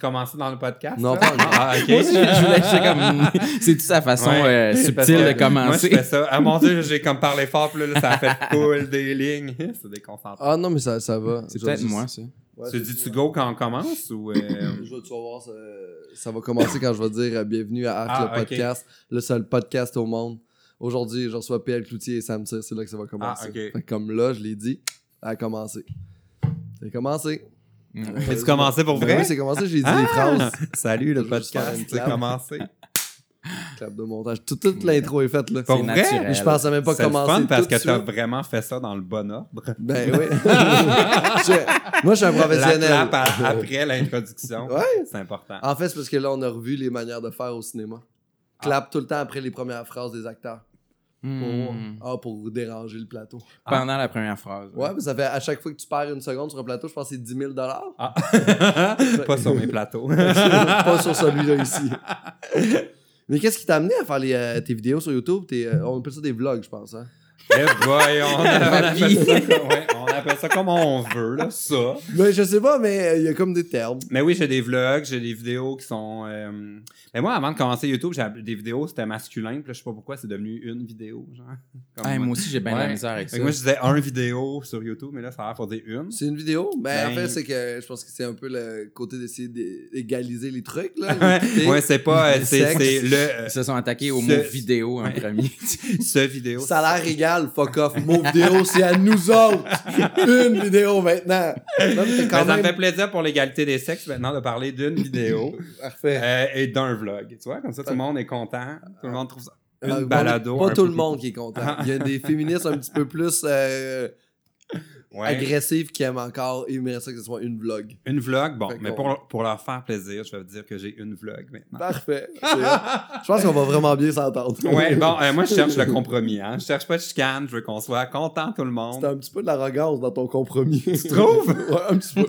commencer dans le podcast? Non, pas encore. Ah, ok. Moi je comme. C'est toute sa façon Ouais, euh, subtile que de Moi, commencer. je fais ça. Ah mon dieu, j'ai comme parlé fort, puis là, là, ça a fait cool des lignes. C'est déconcentrant. Ah non, mais ça, ça va. C'est peut-être juste- moi, ça. Ouais, tu c'est- dis tu go quand on commence ou. euh, Je vais, tu vas voir, ça, ça va commencer quand je vais dire euh, bienvenue à Arc Ah, le podcast, le seul podcast au monde. Aujourd'hui, je reçois PL Cloutier et Sam c'est là que ça va commencer. Ah, comme là, je l'ai dit, ça a commencé. Commencé. As-tu commencé pour Ben vrai? oui, c'est commencé, j'ai dit Ah! les phrases. Salut, le podcast, c'est clap. commencé. Clap de montage. Tout- toute l'intro est faite là. Pour C'est vrai? naturel. Mais je pensais même pas C'est commencer. fun parce que de t'as vraiment fait ça dans le bon ordre. Ben oui. Je- moi, je suis un La professionnel. clap à- après l'introduction. Ouais. C'est important. En fait, c'est parce que là, on a revu les manières de faire au cinéma. Clap tout le temps après les premières phrases des acteurs. Pour, Hmm. ah, pour déranger le plateau. Pendant la première phrase. Ouais, mais ça fait à chaque fois que tu perds une seconde sur un plateau, je pense que c'est 10 000 Ah. Pas sur mes plateaux. Pas sur celui-là ici. Mais qu'est-ce qui t'a amené à faire les, euh, tes vidéos sur YouTube? Tes, euh, on appelle ça des vlogs, je pense. Hein? Eh boy, on, on Ma appelle vie. ça, ouais, on appelle ça comme on veut, là, ça. Mais je sais pas, mais euh, il y a comme des termes. Mais oui, j'ai des vlogs, j'ai des vidéos qui sont. euh, Mais moi, avant de commencer YouTube, j'avais des vidéos, c'était masculin. Puis là, je sais pas pourquoi, c'est devenu une vidéo, genre. Comme Hey, moi. moi aussi, j'ai bien la misère avec Fait ça. que moi, je disais un vidéo sur YouTube, mais là, ça a l'air pour dire une. C'est une vidéo? Ben, en Ben- fait, c'est que je pense que c'est un peu le côté d'essayer d'égaliser les trucs. Là, Ouais, c'est pas. euh, C'est le. Ils se sont attaqués au Ce- mot vidéo en premier. ce vidéo. Salaire égal, fuck off. Mot vidéo, c'est à nous autres. Une vidéo maintenant. Non, mais Ben, Ça me fait plaisir pour l'égalité des sexes maintenant de parler d'une vidéo Parfait. euh, et d'un vlog. Tu vois, comme ça, tout le monde est content. Tout le monde trouve ça. Une Euh, balado. Pas tout le monde qui est content. Il y a des féministes un petit peu plus euh, Ouais. agressives qui aiment encore et aimeraient ça que ce soit une vlog. Une vlog, bon, Fait mais pour, pour leur faire plaisir, je vais vous dire que j'ai une vlog maintenant. Parfait. C'est- je pense qu'on va vraiment bien s'entendre. Ouais, bon, euh, moi je cherche le compromis, hein. Je cherche pas de chicane, je veux qu'on soit content tout le C'est monde. un petit peu de l'arrogance dans ton compromis. Tu trouves? ouais, un petit peu.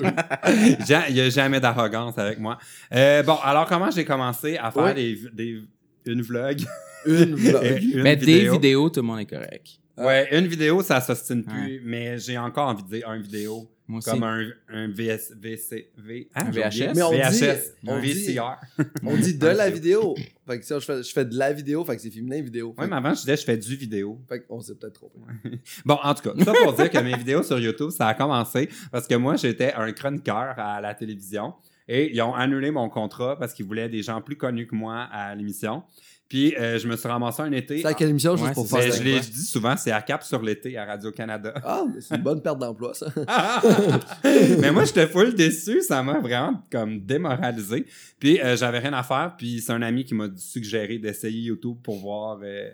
Il y a jamais d'arrogance avec moi. Euh, bon, alors comment j'ai commencé à faire Ouais. des, des, une vlog? Une vlog. une Mais des vidéos, tout le monde est correct. Ouais, une vidéo, ça s'ostine plus, mais j'ai encore envie de dire un vidéo. Moi aussi. Comme un, un VS, VC, V, hein? VHS? Mais on dit- VHS, on dit- VCR. On dit de la vidéo. Fait que si je fais, je fais de la vidéo, fait que c'est féminin vidéo. Ouais, mais avant, je disais, je fais du vidéo. fait qu'on s'est peut-être trompé. Bon, en tout cas, ça pour dire que mes vidéos sur YouTube, ça a commencé parce que moi, j'étais un chroniqueur à la télévision et ils ont annulé mon contrat parce qu'ils voulaient des gens plus connus que moi à l'émission. Puis, euh, je me suis ramassé un été. C'est à quelle émission, juste Ouais, pour faire ça? je l'ai dit souvent, c'est à Cap sur l'été à Radio-Canada. Ah, mais c'est une bonne perte d'emploi, ça. mais moi, j'étais full déçu. Ça m'a vraiment comme démoralisé. Puis, euh, j'avais rien à faire. Puis, c'est un ami qui m'a suggéré d'essayer YouTube pour voir euh,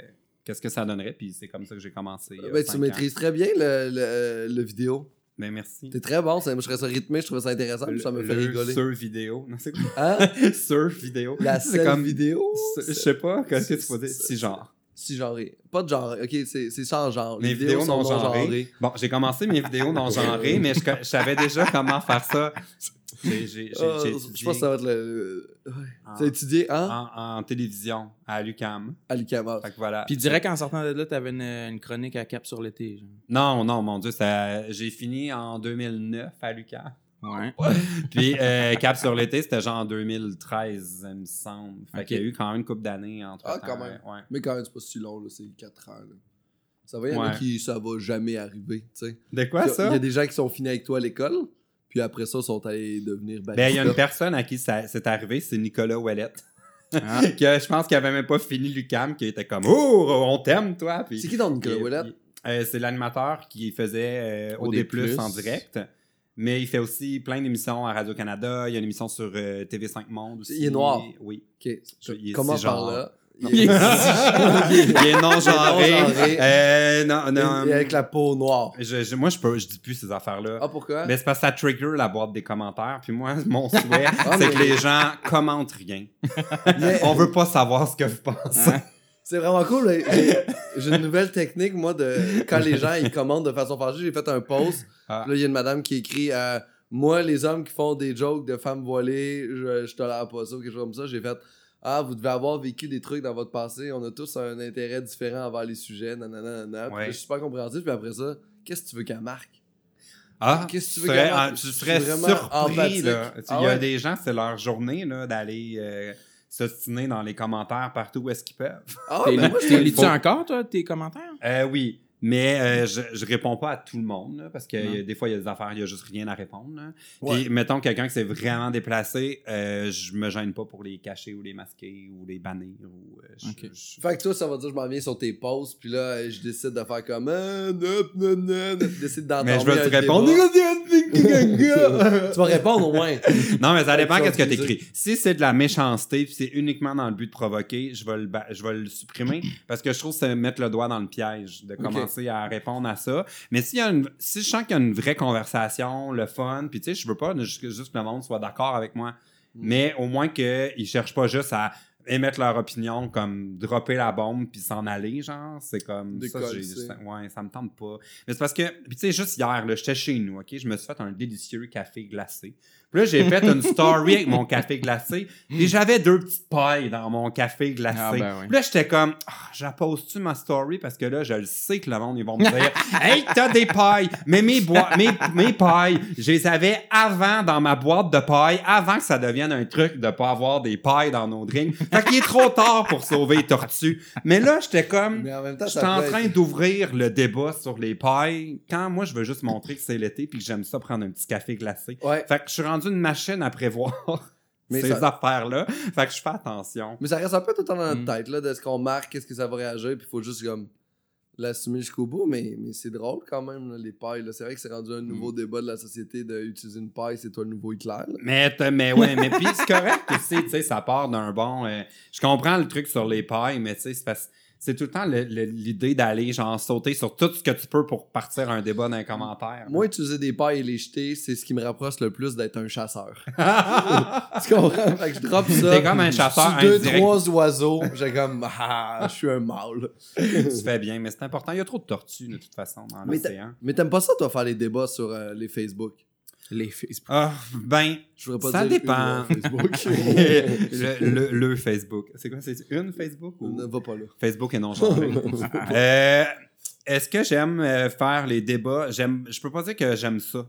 qu'est-ce que ça donnerait. Puis, c'est comme ça que j'ai commencé. Ben, tu ans. maîtrises très bien le, le, le vidéo. Ben, merci. T'es très bon, ça, je trouvais ça rythmé, je trouvais ça intéressant, puis ça me fait Le rigoler. Sur vidéo. Non, c'est quoi? Hein? sur vidéo. La c'est comme vidéo? Je sais pas, qu'est-ce que tu peux dire? c'est- genre. Si genré. Pas de genre, ok, c'est c'est sans genre. Mes vidéos vidéos, non sont non genrées. genrées. Bon, j'ai commencé mes vidéos non genrées, mais je, je savais déjà comment faire ça. J'ai j'ai- j'ai- Ah, j'ai je étudié pense que ça va être le. ouais. en, Tu as étudié hein? en- en télévision à l'UQAM. à l'UQAM. Fait que voilà. Puis direct en sortant de là, t'avais une, une chronique à cap sur l'été. Non, non, mon Dieu, ça- j'ai fini en 2009 à l'UQAM. Ouais. Puis euh, Cap sur l'été, c'était genre en 2013, il me semble. Fait Ok. qu'il y a eu quand même une couple d'années entre Ah, quand même. Ouais. Mais quand même, c'est pas si long, là, c'est 4 ans. Là. Ça va, il y en a Ouais. qui ça va jamais arriver. tu sais. De quoi ça? Il y a des gens qui sont finis avec toi à l'école, puis après ça, sont allés devenir Ben, il y a une personne à qui ça c'est arrivé, c'est Nicolas Ouellette. Ah. que je pense qu'il avait même pas fini l'UCAM, qui était comme Oh, on t'aime, toi. Puis, C'est qui ton Nicolas Ouellette? euh, c'est l'animateur qui faisait euh, OD+. OD+, en direct. Mais il fait aussi plein d'émissions à Radio-Canada. Il y a une émission sur euh, TV5 Monde aussi. Il est noir. Oui. Ok. Je- il est Comment par genre. là? Non. Il est- il est non-genré. non-genré. Euh, non, non. Et avec la peau noire. Je- je- moi, je, peux, je dis plus ces affaires-là. Ah, pourquoi? Mais c'est parce que ça trigger la boîte des commentaires. Puis moi, mon souhait, Ah, c'est mais- que les gens commentent rien. Mais- On veut pas savoir ce que vous pensez. C'est vraiment cool. J'ai- une nouvelle technique, moi, de quand les gens ils commandent de façon fâchée. J'ai fait un post. Ah. Là, il y a une madame qui écrit euh, Moi, les hommes qui font des jokes de femmes voilées, je, je tolère pas ça ou quelque chose comme ça. J'ai fait Ah, vous devez avoir vécu des trucs dans votre passé. On a tous un intérêt différent envers les sujets. Nanana, nanana. Puis Ouais. Je suis super compréhensif. Puis après ça, qu'est-ce que tu veux qu'elle marque? Ah, Qu'est-ce que tu veux serais- je tu suis serais vraiment surpris, là. Ah Il y a ouais? des gens, c'est leur journée, là, d'aller euh, s'ostiner dans les commentaires partout où est-ce qu'ils peuvent. Ah, T'es ben moi, faut- encore, toi, tes commentaires? Euh, oui. Mais euh, je, je réponds pas à tout le monde, là, parce que des fois, il y a des affaires, il y a juste rien à répondre. là. Ouais. Puis, mettons, quelqu'un qui s'est vraiment déplacé, euh, je me gêne pas pour les cacher ou les masquer ou les bannir. Ou, euh, je- Ok. je- Fait que toi, ça va dire, je m'en viens sur tes posts, puis là, je décide de faire comme. Ah, nop, nop, nop, tu décides d'entendre. Mais je vais te répondre. tu vas répondre au moins. Non, mais ça dépend Ouais, qu'est-ce que tu vas t'écris. Si c'est de la méchanceté, puis c'est uniquement dans le but de provoquer, je vais le, ba- je vais le supprimer parce que je trouve que c'est mettre le doigt dans le piège de commencer à répondre à ça. Mais s'il y a une, si je sens qu'il y a une vraie conversation, le fun, puis tu sais, je veux pas juste, juste que le monde soit d'accord avec moi, mais au moins qu'ils cherchent pas juste à émettre leur opinion comme dropper la bombe puis s'en aller genre. C'est comme ça ça- ouais ça me tente pas. Mais c'est parce que puis tu sais juste hier j'étais chez nous ok? Je me suis fait un délicieux café glacé là j'ai fait une story avec mon café glacé et j'avais deux petites pailles dans mon café glacé. Ah, ben oui. là j'étais comme ah, j'appose-tu ma story? Parce que là je le sais que le monde ils vont me dire hey t'as des pailles! Mais mes bois mes, mes pailles je les avais avant dans ma boîte de paille avant que ça devienne un truc de pas avoir des pailles dans nos drinks. Fait qu'il est trop tard pour sauver les tortues mais là j'étais comme Mais en train être- d'ouvrir le débat sur les pailles. Quand moi je veux juste montrer que c'est l'été puis que j'aime ça prendre un petit café glacé. Ouais. fait que je suis rendu une machine à prévoir Mais ces ça- affaires-là. Fait que je fais attention. Mais ça reste un peu tout le temps dans notre Mm. tête, là, de ce qu'on marque, qu'est-ce que ça va réagir, puis il faut juste comme l'assumer jusqu'au bout, mais, mais c'est drôle quand même, là, les pailles. C'est vrai que c'est rendu un nouveau débat de la société d'utiliser une paille, c'est toi le nouveau Hitler. Mais, mais ouais, mais puis c'est correct aussi, tu sais, ça part d'un bon. euh, je comprends le truc sur les pailles, mais tu sais, c'est parce- c'est tout le temps l'idée d'aller genre sauter sur tout ce que tu peux pour partir un débat dans les commentaires. Moi, utiliser des pailles et les jeter, c'est ce qui me rapproche le plus d'être un chasseur. tu comprends? Fait que je drop ça. T'es comme un chasseur deux, trois oiseaux, j'ai comme, ah, je suis un mâle. tu fais bien, mais c'est important. Il y a trop de tortues de toute façon dans Mais l'océan. Mais t'aimes pas ça, toi, faire les débats sur euh, les Facebook? Les Facebook. Ah, ben, Je pas Ça dire dépend. une, Facebook. le, le- le Facebook. C'est quoi? C'est une Facebook ou? Ne va pas là. Facebook est non genré? Euh, Est-ce que j'aime euh, faire les débats? J'aime, je peux pas dire que j'aime ça.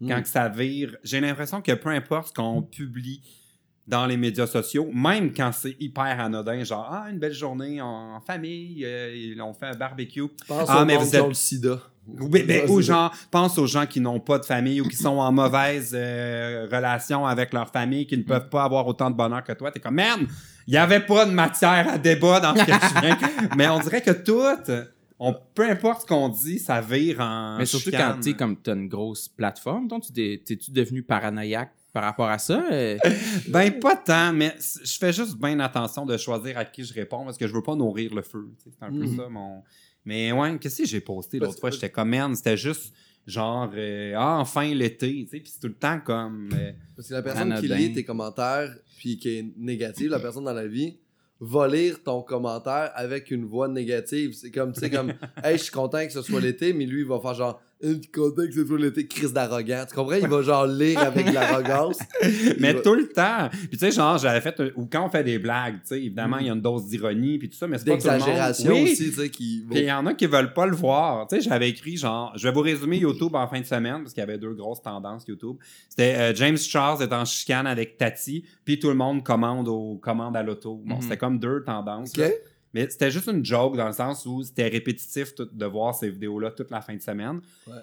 Quand Mm. que ça vire, j'ai l'impression que peu importe ce qu'on publie dans les médias sociaux, même quand c'est hyper anodin, genre ah une belle journée en, famille, euh, ils ont fait un barbecue. Pense Ah, mais vous êtes- le sida. Oui, ben, c'est ça. genre, pense aux gens qui n'ont pas de famille ou qui sont en mauvaise euh, relation avec leur famille, qui ne peuvent pas avoir autant de bonheur que toi. T'es comme, merde, il n'y avait pas de matière à débat dans ce que je viens. Mais on dirait que tout, on, peu importe ce qu'on dit, ça vire en. Mais surtout chicane. quand, tu comme t'as une grosse plateforme, donc tu t'es- t'es-tu devenu paranoïaque par rapport à ça? Euh, Ben, pas tant, mais je fais juste bien attention de choisir à qui je réponds parce que je veux pas nourrir le feu. C'est un peu Mhm. ça, mon. Mais ouais, qu'est-ce que j'ai posté l'autre fois? J'étais comme, merde, c'était juste genre, euh, ah, enfin l'été, tu sais, puis c'est tout le temps comme. euh, Parce que la personne qui lit tes commentaires, puis qui est négative, la personne dans la vie, va lire ton commentaire avec une voix négative. C'est comme, tu sais, comme, hey, je suis content que ce soit l'été, mais lui, il va faire genre, Hey, je suis content que ce soit l'été, crise d'arrogant. Tu comprends? Il va genre lire avec de l'arrogance. mais va- tout le temps. Puis tu sais, genre, j'avais fait. Ou quand on fait des blagues, tu sais, évidemment, Mhm. il y a une dose d'ironie, puis tout ça, mais c'est pas tout le monde. Oui. aussi, tu sais, qui. Puis il y en a qui veulent pas le voir. Tu sais, j'avais écrit genre, je vais vous résumer YouTube en fin de semaine parce qu'il y avait deux grosses tendances YouTube. C'était euh, James Charles est en chicane avec Tati, puis tout le monde commande au commande à l'auto. Bon, Mhm. c'était comme deux tendances. Mais c'était juste une joke dans le sens où c'était répétitif de voir ces vidéos-là toute la fin de semaine. Ouais.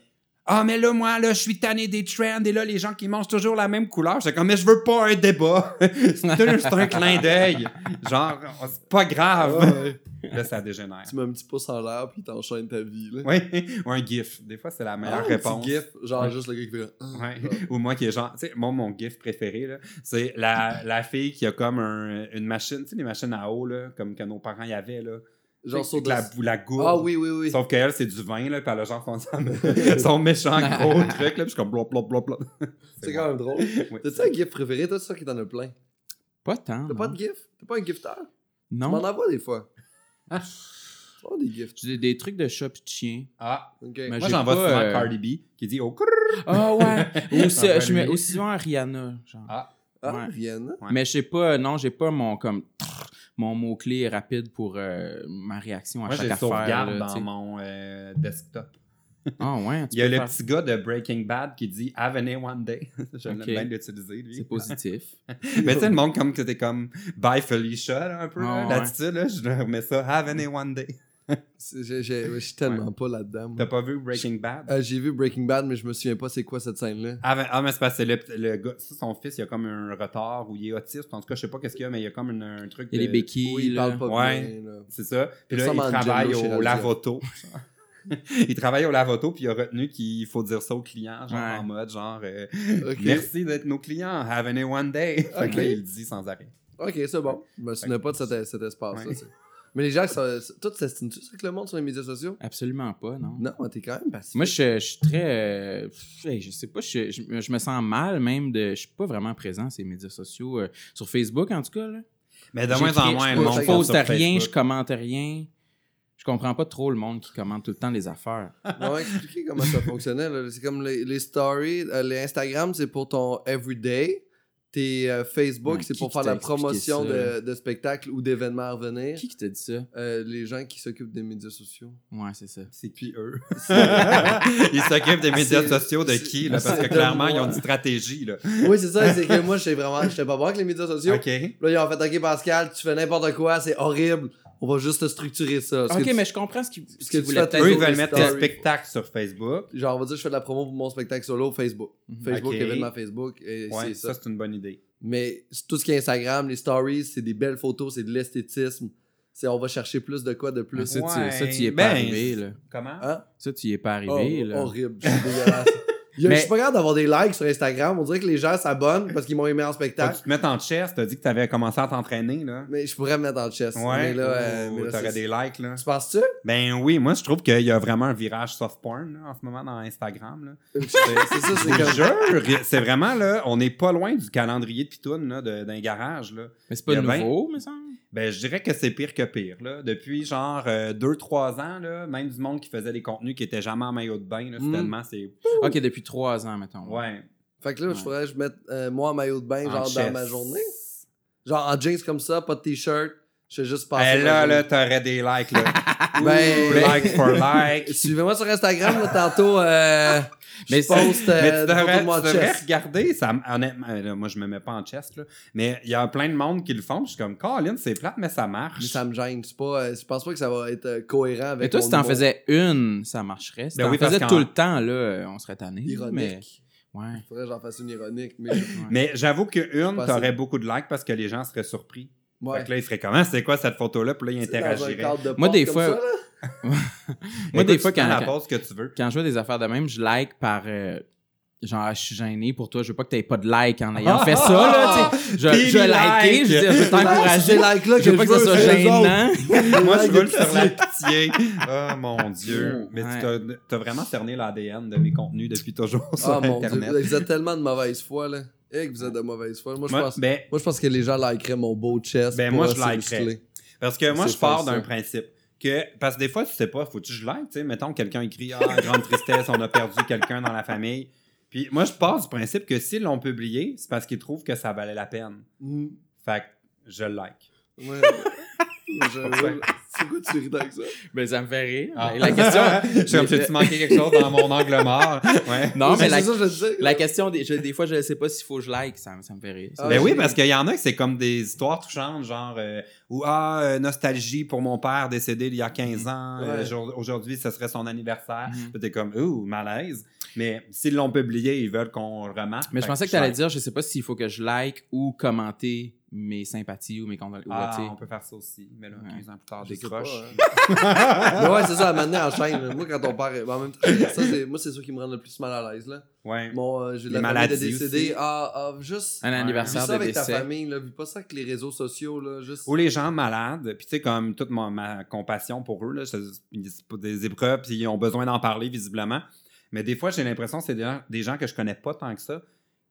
Ah, mais là, moi, là, je suis tanné des trends et là, les gens qui mangent toujours la même couleur. J'étais comme, mais je veux pas un débat. c'est juste un clin d'œil. Genre, c'est pas grave. Ouais. Là, ça dégénère. Tu mets un petit pouce en l'air, puis t'enchaînes ta vie. Là. Oui, ou un GIF. Des fois, c'est la Ah, meilleure un petit réponse. gif, genre Ouais. juste le gars qui fait. ah, Ouais. genre. Ou moi qui est genre, tu sais, moi, mon GIF préféré, là, c'est la, la fille qui a comme un- une machine, tu sais, les machines à eau, là, comme que nos parents y avaient, là. Genre sur avec la, la gourde. Ah oui, oui, oui. Sauf qu'elle, c'est du vin, là, puis elle a genre son, son méchant gros truc, là, puis je suis comme blop, blop, blop, blop. C'est quand même drôle. Oui. T'as-tu un gif préféré? Toi, c'est ça qui t'en a plein? pas tant. T'as pas non. de gif? T'as pas un gifter? Tu m'en Non. envoies des fois. Ah. Avoir des gifs. J'ai des trucs de chat pis de chien. Ah, Ok. Mais moi, j'ai j'en vois pas, souvent euh, Cardi B qui dit « Oh. Ah ouais. Ou si- va je mets aussi souvent Rihanna. Genre. Ah, Ah, Ouais. Rihanna? Ouais. Mais je sais pas, non, j'ai pas mon comme mon mot-clé rapide pour euh, ma réaction à moi, chaque affaire. sauvegarde là, dans mon euh, desktop. Ah ouais, Il y a le faire- petit gars de Breaking Bad qui dit Have a one day. J'aime bien l'utiliser, lui. C'est positif. Mais tu sais, le monde comme que t'es comme Bye Felicia, là, un peu. là, Ah, ouais. L'attitude, là, je remets ça. Have a one day. Je suis tellement pas là-dedans. T'as pas vu Breaking Bad? Euh, J'ai vu Breaking Bad, mais je me souviens pas c'est quoi cette scène-là. Ah, ben- ah, mais c'est parce que le, le gars, ça, son fils, il a comme un retard ou il est autiste. En tout cas, je sais pas qu'est-ce qu'il y a, mais il y a comme une- un truc. Il de- des béquilles. Oui, il là. parle pas Ouais. bien. là. C'est ça. Puis là, il travaille au lavoto. il travaille au lavoto, puis il a retenu qu'il faut dire ça aux clients, genre Ouais. en mode genre euh. Merci d'être nos clients, have a one day. Fait Ok. que là, il le dit sans arrêt. Ok, c'est bon. Je me souvenais pas de cet. Ouais. c'est- Mais les gens, ça, ça- toi, tu t'estimes-tu avec le monde sur les médias sociaux? Absolument pas, non. Non, t'es quand même passif. Moi, je, je suis très. euh, je sais pas, je, je- je me sens mal même de. Je suis pas vraiment présent sur les médias sociaux. euh, sur Facebook, en tout cas. Là. Mais de moins en moins, je, le monde je compte poste rien, je commente rien. Je comprends pas trop le monde qui commente tout le temps les affaires. On va expliquer comment ça fonctionnait. C'est comme les, les stories, euh, les Instagram, c'est pour ton everyday. Tes euh, Facebook, Ouais, c'est pour faire la promotion de, de spectacles ou d'événements à revenir. Qui qui t'a dit ça? Euh, les gens qui s'occupent des médias sociaux. Ouais, c'est ça. C'est qui eux? Ils s'occupent des médias sociaux de qui? Là, parce que clairement, ils ont une stratégie. Là. Oui, c'est ça. C'est que moi, j'étais vraiment. J'étais pas bon avec les médias sociaux. OK. Là, ils ont fait OK, Pascal, tu fais n'importe quoi, c'est horrible. On va juste te structurer ça. Parce Ok, que tu- mais je comprends ce qu'ils tu voulaient peut-être Eux, ils veulent mettre stories. spectacles sur Facebook. Genre, on va dire que je fais de la promo pour mon spectacle solo Facebook. Mhm. Facebook, Ok. événement Facebook. Et Ouais, ça, ça. c'est une bonne idée. Mais tout ce qui est Instagram, les stories, c'est des belles photos, c'est de l'esthétisme. C'est on va chercher plus de quoi de plus. Ça, tu, Ouais, ça, tu y es pas ben, arrivé, là. Comment? Hein? Ça, tu y es pas Oh, arrivé, là. horrible, c'est dégueulasse. Il y a- Mais- Je suis pas capable d'avoir des likes sur Instagram. On dirait que les gens s'abonnent parce qu'ils m'ont aimé en spectacle. tu te mettes en chest. T'as dit que t'avais commencé à t'entraîner, là. Mais je pourrais me mettre en chest. Ouais. Mais là, euh, mais là, t'aurais des likes, là. Tu penses-tu? Ben oui, moi, je trouve qu'il y a vraiment un virage soft porn là, en ce moment dans Instagram. Là. C'est ça, c'est comme. jure, c'est vraiment là, on n'est pas loin du calendrier de Pitoun là, de- d'un garage. Là. Mais c'est pas a ben- nouveau, me semble. Ben, je dirais que c'est pire que pire. Là. Depuis genre 2-3 ans, là, même du monde qui faisait des contenus qui étaient jamais en maillot de bain, là, Mm. soudainement, c'est. Ok, depuis trois ans, mettons. Ouais. Fait que là, je Ouais. ferais, je mette euh, moi en maillot de bain, En genre dans ma journée. Genre en jeans comme ça, pas de t-shirt. Je fais juste. Ben ma là, journée. là, t'aurais des likes. Là. Ben- like for like. Suivez-moi sur Instagram, là, tantôt. Euh, Mais je poste euh, mais tu devrais, de tu regarder, ça, honnêtement, là, moi je me mets pas en chest, là, mais il y a plein de monde qui le font, je suis comme, Colin, c'est plate, mais ça marche. Mais ça me gêne. Pas, euh, je pense pas que ça va être euh, cohérent avec. Mais toi, mon si t'en faisais une, ça marcherait. Si Ben t'en oui, faisais tout le temps, là, euh, on serait tanné. Mais... Ironique. Ouais. Faudrait que j'en fasse une ironique. Mais. Mais j'avoue qu'une, t'aurais beaucoup de likes parce que les gens seraient surpris. Ouais. Fait que là, ils feraient comment, c'est quoi cette photo-là, puis là, cadre de Moi, des comme fois- ça, là? Moi, des fois, quand, la quand, pause que tu veux. quand je vois des affaires de même, je like par. euh, genre, je suis gêné pour toi. Je veux pas que t'aies pas de like en ayant fait ça, là. tu sais. Je, je vais liker, je, dis, je veux t'encourager. likes-là Je veux pas que ça soit gênant. Moi, je like veux le sur la pitié. Oh mon Dieu. Oh, Mais ouais. tu t'as- t'as vraiment cerné l'ADN de mes contenus depuis toujours sur Ah mon dieu, Internet. vous êtes tellement de mauvaise foi, là. Et que vous êtes de mauvaise foi. Moi, je Moi, pense. ben, Moi, je pense que les gens likeraient mon beau chest. Ben, moi, je likerais. Parce que moi, je pars d'un principe que. Parce que des fois, tu sais pas, faut que je like, tu sais? Mettons, quelqu'un écrit Ah, grande tristesse, on a perdu quelqu'un dans la famille. Puis moi, je pars du principe que s'ils l'ont publié, c'est parce qu'ils trouvent que ça valait la peine. Mm. Fait que je le like. Ouais. Je- C'est quoi tu ris avec ça? Ben, ça me fait rire. Ah. Ben, La question. je suis comme, j'ai-tu manqué quelque chose dans mon angle mort? Ouais. Non, mais la, ça que je dis. la question, des, je- des fois, je ne sais pas s'il faut que je like. Ça, me- ça me fait rire. Ah, Ben oui, j'ai- parce qu'il y en a que c'est comme des histoires touchantes, genre euh, ou ah euh, nostalgie pour mon père décédé il y a 15 ans, euh, Ouais. aujourd'hui ce serait son anniversaire. Puis t'es comme ouh malaise. Mais s'ils l'ont publié, ils veulent qu'on le remarque. Mais je Fait pensais que tu allais like. dire, je sais pas s'il faut que je like ou commenter mes sympathies ou mes condoléances. Ah, on peut faire ça aussi. Mais là, Ouais. 15 ans plus tard, Je pas, hein. Mais ouais, c'est ça, à maintenant en chaîne. Moi, quand on part. ben, en même temps, ça, c'est- moi, c'est ça qui me rend le plus mal à l'aise. Là. Ouais. Mon, euh, j'ai de Les la famille de aussi. Ah, ah, juste. Un Ouais. Vis anniversaire ça de avec ta décès. famille, là. Vis pas ça avec les réseaux sociaux, là. Juste. Ou les gens malades, puis tu sais, comme toute ma, ma compassion pour eux, là, c'est des épreuves, puis ils ont besoin d'en parler visiblement. Mais des fois, j'ai l'impression que c'est des gens, des gens que je connais pas tant que ça,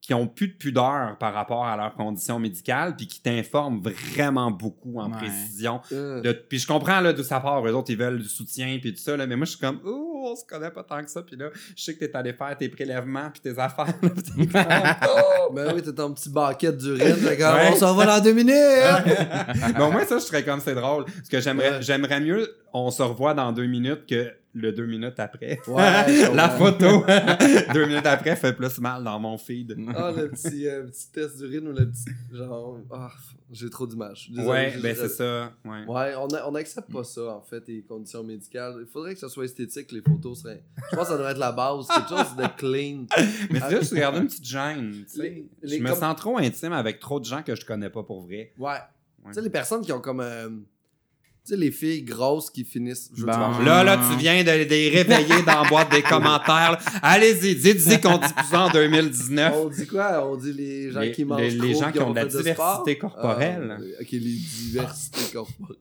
qui ont plus de pudeur par rapport à leurs conditions médicales, puis qui t'informent vraiment beaucoup en Ouais. précision. Euh, De- puis je comprends là d'où ça part, eux autres, ils veulent du soutien, puis tout ça, là, mais moi, je suis comme, oh, on se connaît pas tant que ça. Puis là, je sais que t'es allé faire tes prélèvements puis tes affaires. là, comme, oh! Ben oui, t'es ton petit baquette d'urine. fait comme, Ouais. On s'en va dans deux minutes! Mais au moins, ça, je serais comme, c'est drôle. Parce que j'aimerais, Ouais. j'aimerais mieux, on se revoit dans deux minutes que le deux minutes après. Ouais, je La photo, deux minutes après, fait plus mal dans mon feed. Ah, le petit, euh, petit test d'urine ou le petit. Genre. Ah, j'ai trop d'images. Désolé, Ouais, je- ben je- c'est ça. Ouais. Ouais, on n'accepte pas ça, en fait, les conditions médicales. Il faudrait que ce soit esthétique, les photos seraient. Je pense que ça devrait être la base, quelque chose de clean. Mais c'est juste regarder une petite gêne. tu sais. Les- les je me com- sens trop intime avec trop de gens que je connais pas pour vrai. Ouais. Tu sais, les personnes qui ont comme. euh, tu sais, les filles grosses qui finissent. Je veux Bon. dire, Là, là, tu viens de, de les réveiller dans la boîte des commentaires. Allez-y, dites-y qu'on dit plus ça en 2019. On dit quoi? On dit les gens Les- qui mangent les- les trop, gens qui ont de la diversité corporelle. Ah, ok, les diversités corporelles.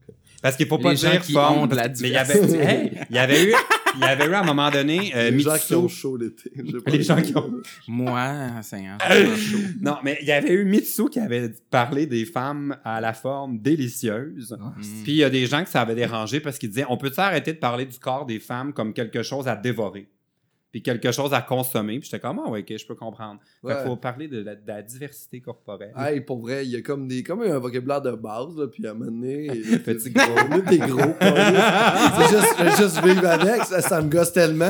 Parce qu'il faut pas Les gens dire qui forme, ont de la parce- mais il y avait, hey, il y avait eu, il y avait eu à un moment donné euh, les gens qui ont chaud l'été. Les gens qui ont- Moi, c'est un Non, mais il y avait eu Mitsu qui avait parlé des femmes à la forme délicieuse. Ah, Puis il y a des gens que ça avait dérangé parce qu'ils disaient on peut-tu arrêter de parler du corps des femmes comme quelque chose à dévorer? Puis quelque chose à consommer. Puis j'étais comme ah ouais, OK, je peux comprendre. Ouais. qu'il faut parler de la, de la diversité corporelle. Hey, pour vrai, il y a comme des comme un vocabulaire de base, là, puis à un moment donné, Petit gros. Des gros. c'est juste, juste vivre avec, ça, ça me gosse tellement.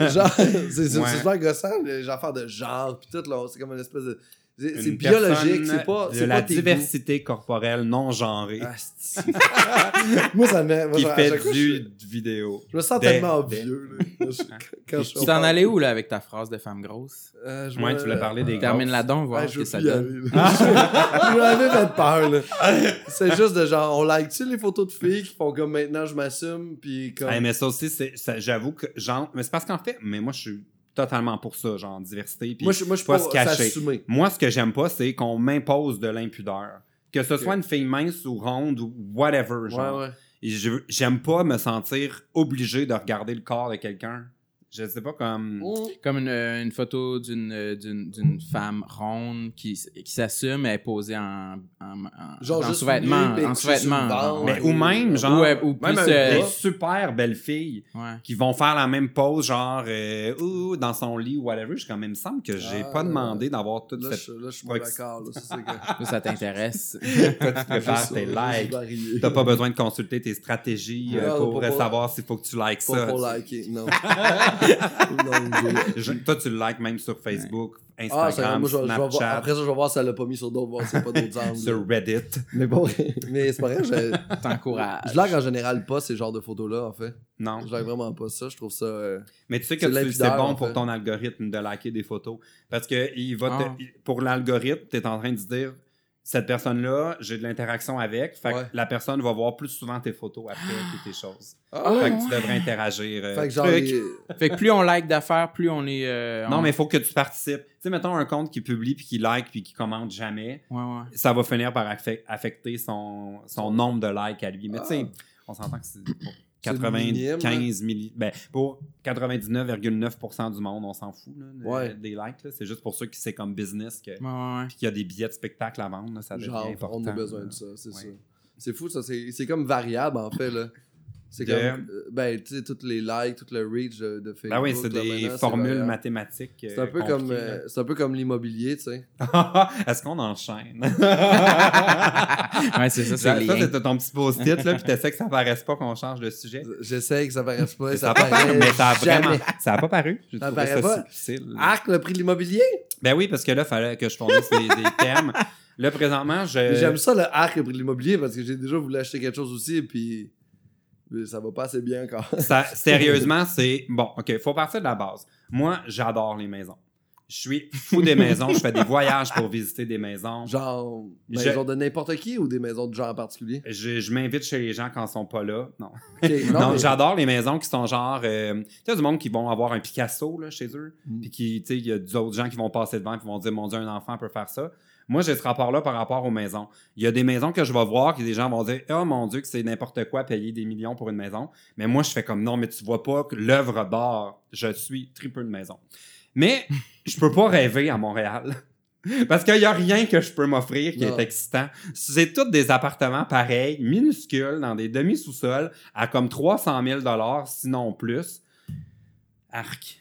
Genre, c'est c'est Ouais. super gossant, les affaires de genre, puis tout, là, c'est comme une espèce de. C'est biologique, c'est pas. de c'est la pas tes diversité corporelle non genrée goûts. Asti. moi, ça me qui à fait du je, vidéo. je me sens des- tellement des- vieux, là. Je- quand je Tu t'en allais où, là, avec ta phrase de femme grosse? Euh, je Ouais, me- tu voulais parler des Termine là-dedans, voir Ouais, ce que ça donne. Je m'avais fait peur, là. C'est juste de genre, on like-tu les photos de filles qui font comme maintenant je m'assume, puis comme. Hey, mais ça aussi, c'est, ça- j'avoue que genre, mais c'est parce qu'en fait, mais moi je suis totalement pour ça, genre diversité. Puis moi, je moi, je suis pas se cacher. Moi, ce que j'aime pas, c'est qu'on m'impose de l'impudeur. Que ce soit une fille mince ou ronde ou whatever, genre. Ouais, ouais. J'aime pas me sentir obligé de regarder le corps de quelqu'un. Je sais pas comme. Comme une, euh, une photo d'une, euh, d'une, d'une femme ronde qui, qui s'assume, elle est posée en, en, en, Genre en sous-vêtements. En sous-vêtements. Mais ouais. ou même, genre, Ou, euh, ou même plus, un euh, des super belles filles ouais. qui vont faire la même pose, genre, euh, ouh, dans son lit ou whatever. Je suis quand même, il me semble que j'ai Ah, pas demandé d'avoir toute Là, cette. je, là, je suis pas d'accord. Là, ça, que... Ça t'intéresse. Toi, tu préfères Juste tes likes. T'as pas besoin de consulter tes stratégies euh, Non, pour savoir s'il faut que tu likes Pas ça. pour liker, non. je- toi, tu le likes même sur Facebook, Ah, ça, Instagram, moi, je, vais- je vais voir- Snapchat, après ça, je vais voir si elle l'a pas mis sur d'autres, voir a pas d'autres angles. sur Reddit. Mais bon, mais c'est pas vrai, je, T'encourages. je like en général pas ces genres de photos-là, en fait. Non. Je like vraiment pas ça, je trouve ça... euh, Mais tu sais que C'est bon en pour ton algorithme de liker des photos. Parce que il va Ah. pour l'algorithme, tu es en train de dire cette personne-là, j'ai de l'interaction avec. Fait Ouais. que la personne va voir plus souvent tes photos après que tes choses. Ah, fait que tu devrais interagir. euh, Fait que genre, Fait que plus on like d'affaires, plus on est. euh, Non, on- mais il faut que tu participes. Tu sais, mettons un compte qui publie, puis qui like, puis qui commente jamais. Ouais, ouais. ça va finir par affec- affecter son, son nombre de likes à lui. Mais tu sais, on s'entend que C'est 95 milli- ben, pour 99,9% du monde, on s'en fout là, de- Ouais. des likes. C'est juste pour ceux qui c'est comme business que, Ouais, qu'il y a des billets de spectacle à vendre. là, ça Genre, important. on a besoin là. de ça, c'est Ouais. sûr. C'est fou, ça. C'est c'est comme variable, en fait, là. C'est De- comme, euh, ben, tu sais, tous les likes, tout le reach de, de Facebook. Ben oui, c'est des c'est formules mathématiques. C'est un peu comme, euh, c'est un peu comme l'immobilier, tu sais. Est-ce qu'on enchaîne? Ouais, c'est ça, c'est ça, c'était ton petit post-it, là, puis t'essaies que ça paraisse pas qu'on change de sujet. J'essaie que ça paraisse pas, Ça ça a pas paru, paraît mais ça a jamais. vraiment, ça a pas paru. J'ai Ça trouvé ça pas? Subtil. Arc, le prix de l'immobilier? Ben oui, parce que là, il fallait que je fournisse des, des thèmes. Là, présentement, je. J'aime ça, le arc, le prix de l'immobilier, parce que j'ai déjà voulu acheter quelque chose aussi, et puis ça va pas assez bien. Ça, sérieusement, c'est. Bon, OK, faut partir de la base. Moi, j'adore les maisons. Je suis fou des maisons. Je fais des voyages pour visiter des maisons. Genre, Je- maison de n'importe qui ou des maisons de gens en particulier? Je, je m'invite chez les gens quand ils sont pas là. Non. Non, mais- j'adore les maisons qui sont genre. euh, tu sais, du monde qui vont avoir un Picasso là, chez eux. Mm. Puis qui, tu sais, il y a d'autres gens qui vont passer devant qui vont dire Mon Dieu, un enfant peut faire ça. Moi, j'ai ce rapport-là par rapport aux maisons. Il y a des maisons que je vais voir que des gens vont dire Oh mon Dieu, que c'est n'importe quoi payer des millions pour une maison. Mais moi, je fais comme non, mais tu vois pas que l'œuvre d'art, je suis tripeux de maison. Mais je peux pas rêver à Montréal. Parce qu'il n'y a rien que je peux m'offrir qui Non. est excitant. C'est tous des appartements pareils, minuscules, dans des demi-sous-sols, à comme 300 000 sinon plus. Arc.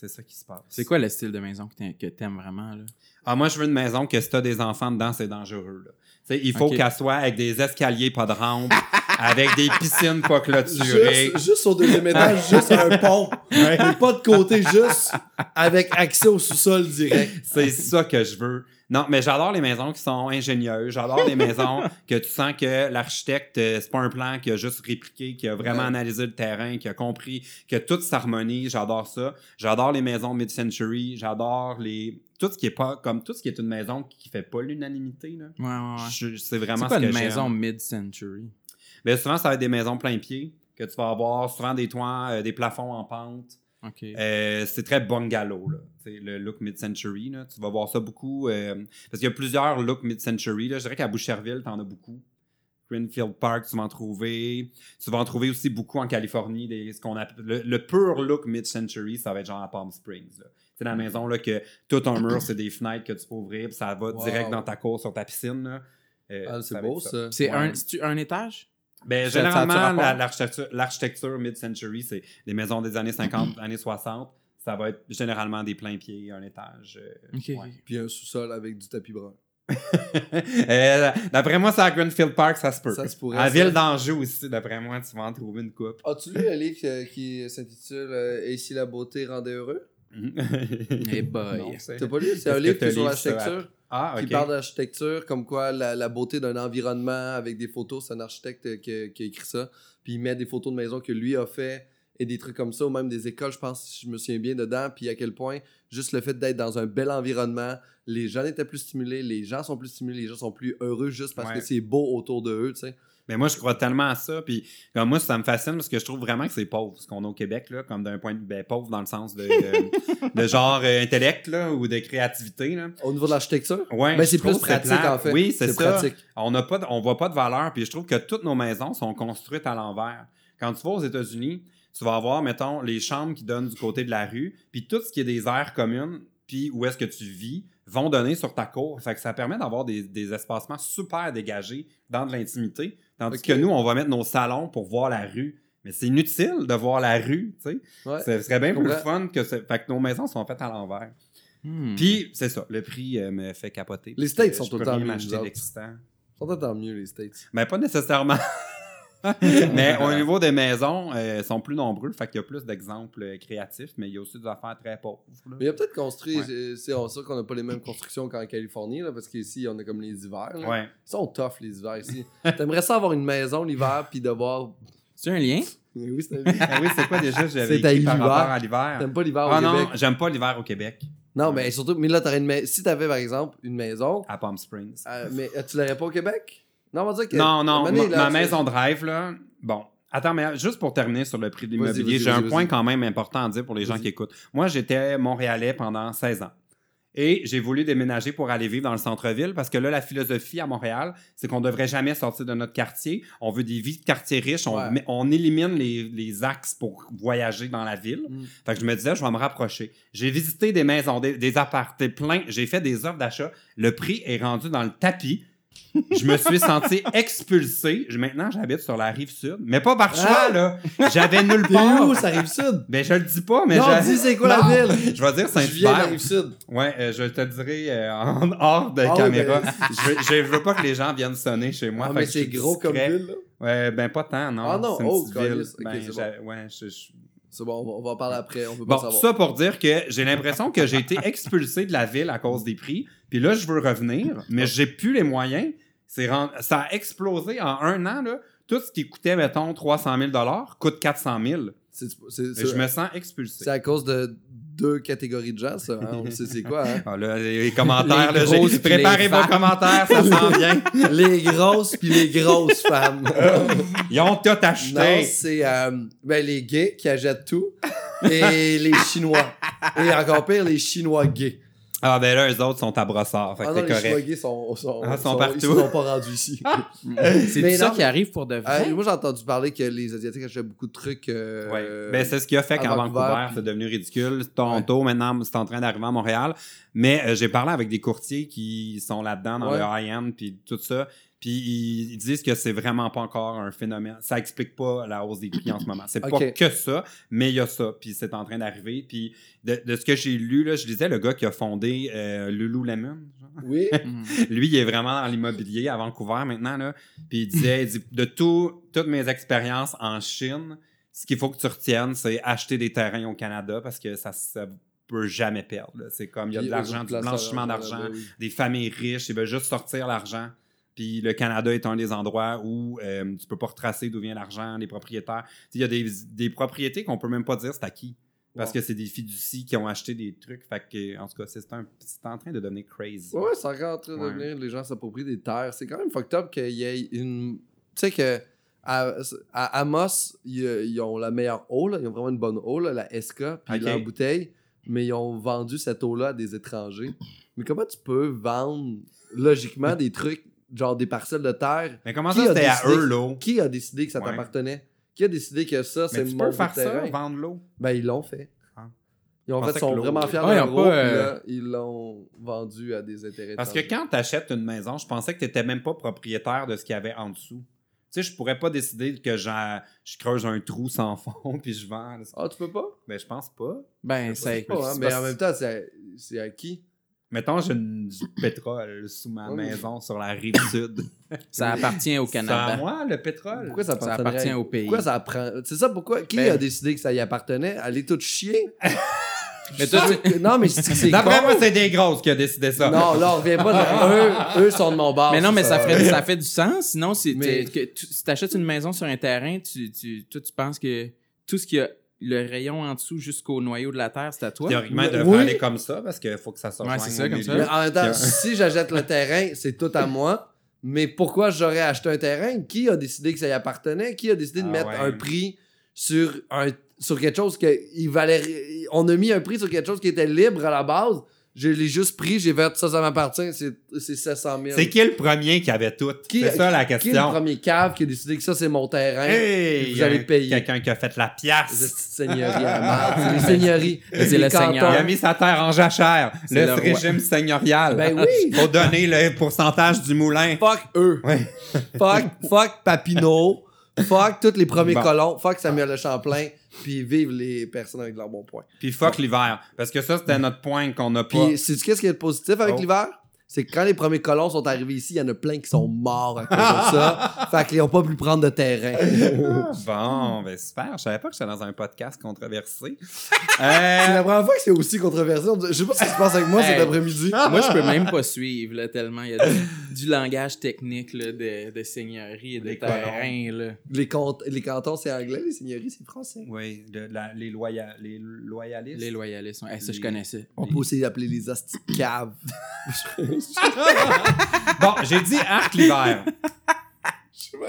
C'est ça qui se passe. C'est quoi le style de maison que t'aimes- vraiment, là? Ah, moi, je veux une maison que si t'as des enfants dedans, c'est dangereux. Là. Tu sais, il faut qu'elle soit avec des escaliers, pas de rampe, avec des piscines pas clôturées. Juste, juste au deuxième étage, juste un pont. Et pas de côté, juste avec accès au sous-sol direct. C'est ça que je veux. Non, mais j'adore les maisons qui sont ingénieuses. J'adore les maisons que tu sens que l'architecte, euh, c'est pas un plan qui a juste répliqué, qui a vraiment Ouais. analysé le terrain, qui a compris que tout s'harmonie. J'adore ça. J'adore les maisons mid-century. J'adore les tout ce qui est pas comme tout ce qui est une maison qui fait pas l'unanimité. là. Ouais, ouais, ouais. Je- C'est C'est vraiment quoi ce que une maison mid-century? Ben, souvent, ça va être des maisons plein pied que tu vas avoir, souvent des toits, euh, des plafonds en pente. Euh, c'est très bungalow, là. Le look mid-century. Tu vas voir ça beaucoup. euh, parce qu'il y a plusieurs looks mid-century. Je dirais qu'à Boucherville, tu en as beaucoup. Greenfield Park, tu vas en trouver. Tu vas en trouver aussi beaucoup en Californie. Des, ce qu'on appelle, le, le pur look mid-century, ça va être genre à Palm Springs. C'est la maison là, que tout un mur, c'est des fenêtres que tu peux ouvrir, puis ça va Wow. direct dans ta cour sur ta piscine. Euh, Ah, c'est beau, ça. C'est Ouais. un, c'est-tu un étage? Ben, généralement, la- l'architecture, mid-century, c'est des maisons des années 50, années 60. Ça va être généralement des pleins pieds, un étage. euh, ouais. Puis un sous-sol avec du tapis brun. Euh, d'après moi, c'est à Greenfield Park, ça se peut. Ça se pourrait, À ça. Ville d'Anjou aussi, d'après moi, tu vas en trouver une coupe. As-tu lu le livre euh, qui s'intitule euh, Et si la beauté rendait heureux? Eh boy. Non, c'est- T'as pas lu? C'est un livre qui est sur ça l'architecture? Ah, qui parle d'architecture, comme quoi la, la beauté d'un environnement avec des photos. C'est un architecte euh, qui, a- qui a écrit ça. Puis il met des photos de maisons que lui a fait et des trucs comme ça, ou même des écoles, je pense, si je me souviens bien dedans. Puis à quel point, juste le fait d'être dans un bel environnement, les gens étaient plus stimulés, les gens sont plus stimulés, les gens sont plus heureux juste parce Ouais. que c'est beau autour de eux, tu sais. Mais moi, je crois tellement à ça. Puis, comme moi, ça me fascine parce que je trouve vraiment que c'est pauvre, ce qu'on a au Québec, là, comme d'un point de vue ben, pauvre dans le sens de, euh, de genre euh, intellect là, ou de créativité. Là. Au niveau de l'architecture, Ouais, ben, je c'est plus pratique en fait. Oui, c'est ça. pratique. On n'a pas, de- on voit pas de valeur. Puis je trouve que toutes nos maisons sont construites à l'envers. Quand tu vas aux États-Unis, tu vas avoir, mettons, les chambres qui donnent du côté de la rue, puis tout ce qui est des aires communes, puis où est-ce que tu vis, vont donner sur ta cour. Fait que ça permet d'avoir des, des espacements super dégagés dans de l'intimité. Tandis que nous, on va mettre nos salons pour voir la rue. Mais c'est inutile de voir la rue, tu sais. Ouais. Ce serait bien plus fun que... ce- Fait que nos maisons sont faites à l'envers. Hmm. Puis, c'est ça, le prix euh, me fait capoter. Les States sont tout le temps mieux. Ils sont tant mieux, les States. Ben, pas nécessairement. mais au niveau des maisons, euh, elles sont plus nombreux. Fait qu'il y a plus d'exemples euh, créatifs, mais il y a aussi des affaires très pauvres. là. Mais il a peut-être construit, Ouais. c'est- sait qu'on n'a pas les mêmes constructions qu'en Californie, là, parce qu'ici, on a comme les hivers. là. Ouais. Ils sont tough, les hivers ici. T'aimerais ça avoir une maison l'hiver, puis devoir. C'est un lien? Oui, c'est. Ah oui, c'est quoi déjà j'avais C'est à écrit par l'hiver. rapport à l'hiver? T'aimes pas l'hiver Ah au non, Québec? j'aime pas l'hiver au Québec, Non, mais surtout, mais là, t'aurais une maison. Si t'avais, par exemple, une maison, à Palm Springs. euh, mais euh, tu l'aurais pas au Québec? Non, on va dire que. non, non, donné, ma, là, ma tu- maison de rêve, là, bon. Attends, mais juste pour terminer sur le prix de l'immobilier, j'ai un point quand même important à dire pour les gens qui écoutent. Moi, j'étais Montréalais pendant 16 ans. Et j'ai voulu déménager pour aller vivre dans le centre-ville parce que là, la philosophie à Montréal, c'est qu'on devrait jamais sortir de notre quartier. On veut des vies de quartier riches. On, Ouais. met- on élimine les, les axes pour voyager dans la ville. Mm. Fait que je me disais, je vais me rapprocher. J'ai visité des maisons, des, des appartements pleins. J'ai fait des offres d'achat. Le prix est rendu dans le tapis. Je me suis senti expulsé. Je- Maintenant, j'habite sur la rive sud. Mais pas par choix, Ah! là. J'avais nulle part. où, ça arrive sud? Ben, je le dis pas, mais non, je... dis c'est quoi Non. la ville? Je vais dire Saint-Hubert. rive sud. Ouais, euh, je te dirai euh, en hors de oui, caméra. ben- je, veux- je veux pas que les gens viennent sonner chez moi. Ah, mais c'est gros comme ville, là. Ouais, ben pas tant, non. Ah non, c'est une oh, petite ville. Ben, ouais, je- je- C'est bon, on va, en parler après. On veut pas Bon, savoir. ça pour dire que j'ai l'impression que j'ai été expulsé de la ville à cause des prix. Puis là, je veux revenir, mais j'ai plus les moyens. C'est rend- Ça a explosé en un an. Là. Tout ce qui coûtait, mettons, 300 000 coûte 400 000. C'est- c'est- Et c'est- je me sens expulsé. C'est à cause de deux catégories de gens, ça. hein? On sait c'est quoi, hein? Ah, là, les commentaires, Les là, préparez vos commentaires, ça s'en vient. les grosses puis les grosses femmes. Ils ont tout non, acheté. c'est euh, ben, les gays qui achètent tout et les Chinois. Et encore pire, les Chinois gays. Ah, ben là, eux autres sont à brossard. Fait que Ah non, c'est les correct. gays sont, sont, Ah, sont sont- partout. Ils sont pas rendus ici. C'est Mais ça non, qui arrive pour de vrai? Euh, moi, j'ai entendu parler que les Asiatiques achètent beaucoup de trucs. euh, Ouais. Ben, c'est ce qui a fait qu'en Vancouver, Vancouver, puis- c'est devenu ridicule. Toronto, maintenant, c'est en train d'arriver à Montréal. Mais euh, j'ai parlé avec des courtiers qui sont là-dedans dans Ouais. le high-end puis tout ça. Puis ils, ils disent que c'est vraiment pas encore un phénomène. Ça explique pas la hausse des prix en ce moment. C'est pas que ça, mais il y a ça. Puis c'est en train d'arriver. Puis de, de ce que j'ai lu, là, je disais, le gars qui a fondé euh, Lululemon, genre, Oui. Lui, il est vraiment dans l'immobilier à Vancouver maintenant. Là. Puis il disait, il dit, de tout, toutes mes expériences en Chine, ce qu'il faut que tu retiennes, c'est acheter des terrains au Canada parce que ça ne peut jamais perdre. C'est comme, il y a de l'argent, du blanchiment d'argent, oui. des familles riches, ils veulent juste sortir l'argent. Puis le Canada est un des endroits où euh, tu peux pas retracer d'où vient l'argent, les propriétaires. Il y a des, des propriétés qu'on peut même pas dire c'est à qui. Parce Wow. que c'est des fiducies qui ont acheté des trucs. Fait que, en tout cas, c'est un- c'est en train de devenir crazy. Ouais, c'est encore en train de Ouais. devenir, les gens s'approprient des terres. C'est quand même fucked up qu'il y ait une. Tu sais que à, à Amos, ils, ils ont la meilleure eau, là. ils ont vraiment une bonne eau, là, la SK, puis Ok. leur bouteille, mais ils ont vendu cette eau-là à des étrangers. Mais comment tu peux vendre logiquement des trucs, genre des parcelles de terre Mais comment Qui ça, c'était à eux, l'eau? Qui a décidé que ça Ouais. t'appartenait? Qui a décidé que ça, c'est Mais tu mon peux faire de ça, vendre l'eau? Ben, ils l'ont fait. Ah. Ils ont fait, sont vraiment fiers de ils leur euh, là, ils l'ont vendu à des intérêts Parce que quand tu achètes une maison, je pensais que tu n'étais même pas propriétaire de ce qu'il y avait en dessous. Tu sais, je pourrais pas décider que je creuse un trou sans fond puis je vends. Ah, tu peux pas? Mais je pense pas. Ben, Je ça sais pas, hein, c'est mais pas- en même temps, c'est c'est à qui? Mettons, j'ai une- du pétrole sous ma Oui. maison sur la rive sud. ça appartient au C'est à Canada. moi, le pétrole. Pourquoi ça, Ça appartiendrait- appartient au pays. Pourquoi ça apprend? C'est ça, pourquoi? Qui Ben- a décidé que ça y appartenait? Allez tout chier? Mais toi, tu- non, mais je dis que c'est D'après con. moi, c'est des grosses qui a décidé ça. Non, là, on revient pas de... eux, eux sont de mon bord. Mais non, mais ça, ferait, ça fait du sens. Sinon, si Mais- t'es- que tu si t'achètes une maison sur un terrain, tu, tu, toi, tu penses que tout ce qui a le rayon en dessous jusqu'au noyau de la terre, c'est à toi? Théoriquement, il devrait oui. aller comme ça parce qu'il faut que ça sorte. Ouais, c'est ça, comme ça. Mais en même temps, si j'achète le terrain, c'est tout à moi. Mais pourquoi j'aurais acheté un terrain? Qui a décidé que ça y appartenait? Qui a décidé de Ah mettre ouais. un prix sur, un, sur quelque chose que il valait. On a mis un prix sur quelque chose qui était libre à la base. Je l'ai juste pris, j'ai fait ça, ça m'appartient, c'est c'est 700 000. C'est qui le premier qui avait tout? Qui- C'est ça la Qui est le question. premier cave qui a décidé que ça, c'est mon terrain? Hey, Vous allez a payer. Quelqu'un qui a fait la pièce. petites seigneuries à la merde. C'est les seigneuries. C'est le seigneur. Il a mis sa terre en jachère. C'est Le, le roi. régime seigneurial. Ben oui. Faut donner le pourcentage du moulin. Fuck eux. Ouais. Fuck, fuck Papineau. Fuck tous les premiers Bon. colons. Fuck Samuel Le Champlain. Puis vive les personnes avec leur bon point. Puis fuck l'hiver. Parce que ça, c'était notre point qu'on n'a pas. Puis, sais-tu qu'est-ce qui est de positif avec Oh. l'hiver? C'est que quand les premiers colons sont arrivés ici, il y en a plein qui sont morts à cause de ça. fait qu'ils n'ont pas pu prendre de terrain. Bon, ben super. Je savais pas que j'étais dans un podcast controversé. C'est Euh, la première fois que c'est aussi controversé. Je sais pas ce qui se passe avec moi cet après-midi. Moi, je peux même pas suivre, là, tellement il y a du, du langage technique là, de, de seigneurie et de Des terrain. Là. Les, les cantons, c'est anglais. Les seigneuries, c'est français. oui, de- la- les, loya- les loyalistes. Les loyalistes. ouais, ça, je Les- connaissais. On peut aussi appeler les hosties Bon, j'ai dit arc l'hiver. Je suis bien...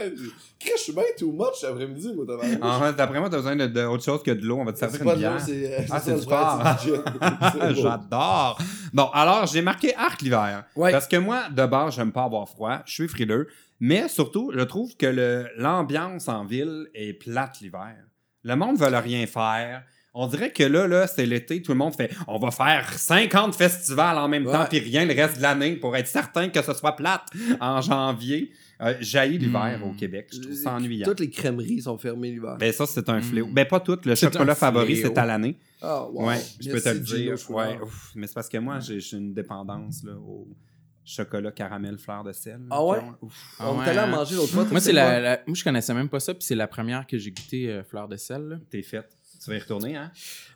Chris, je suis bien too much cet après-midi, moi. En fait, d'après moi, t'as besoin de, de autre chose que de l'eau. On va te C'est servir pas une de l'eau, bière. c'est... euh, Ah, c'est du. J'adore. Bon, alors, j'ai marqué arc l'hiver. Ouais. Parce que moi, de base, j'aime pas avoir froid. Je suis frileux. Mais surtout, je trouve que l'ambiance en ville est plate l'hiver. Le monde veut rien faire. On dirait que là, là, c'est l'été, tout le monde fait on va faire 50 festivals en même Ouais. temps, puis rien le reste de l'année pour être certain que ce soit plate en janvier. Euh, J'haïs l'hiver Hmm. au Québec. Je trouve ça ennuyant. Toutes les crèmeries sont fermées l'hiver. Ben, ça, c'est un Hmm. fléau. Ben, pas tout. Le chocolat favori, c'est à l'année. Ah, wow. Ouais, je peux te le Gino dire. Ouais, ouf. mais c'est parce que moi, j'ai une dépendance là, au chocolat caramel fleur de sel. Ah ouais? Ouf. Ah On ouais, est allé à manger l'autre fois. Moi, c'est la, la- moi, je connaissais même pas ça, puis c'est la première que j'ai goûté euh, fleur de sel. T'es faite. Tu vas y retourner, hein?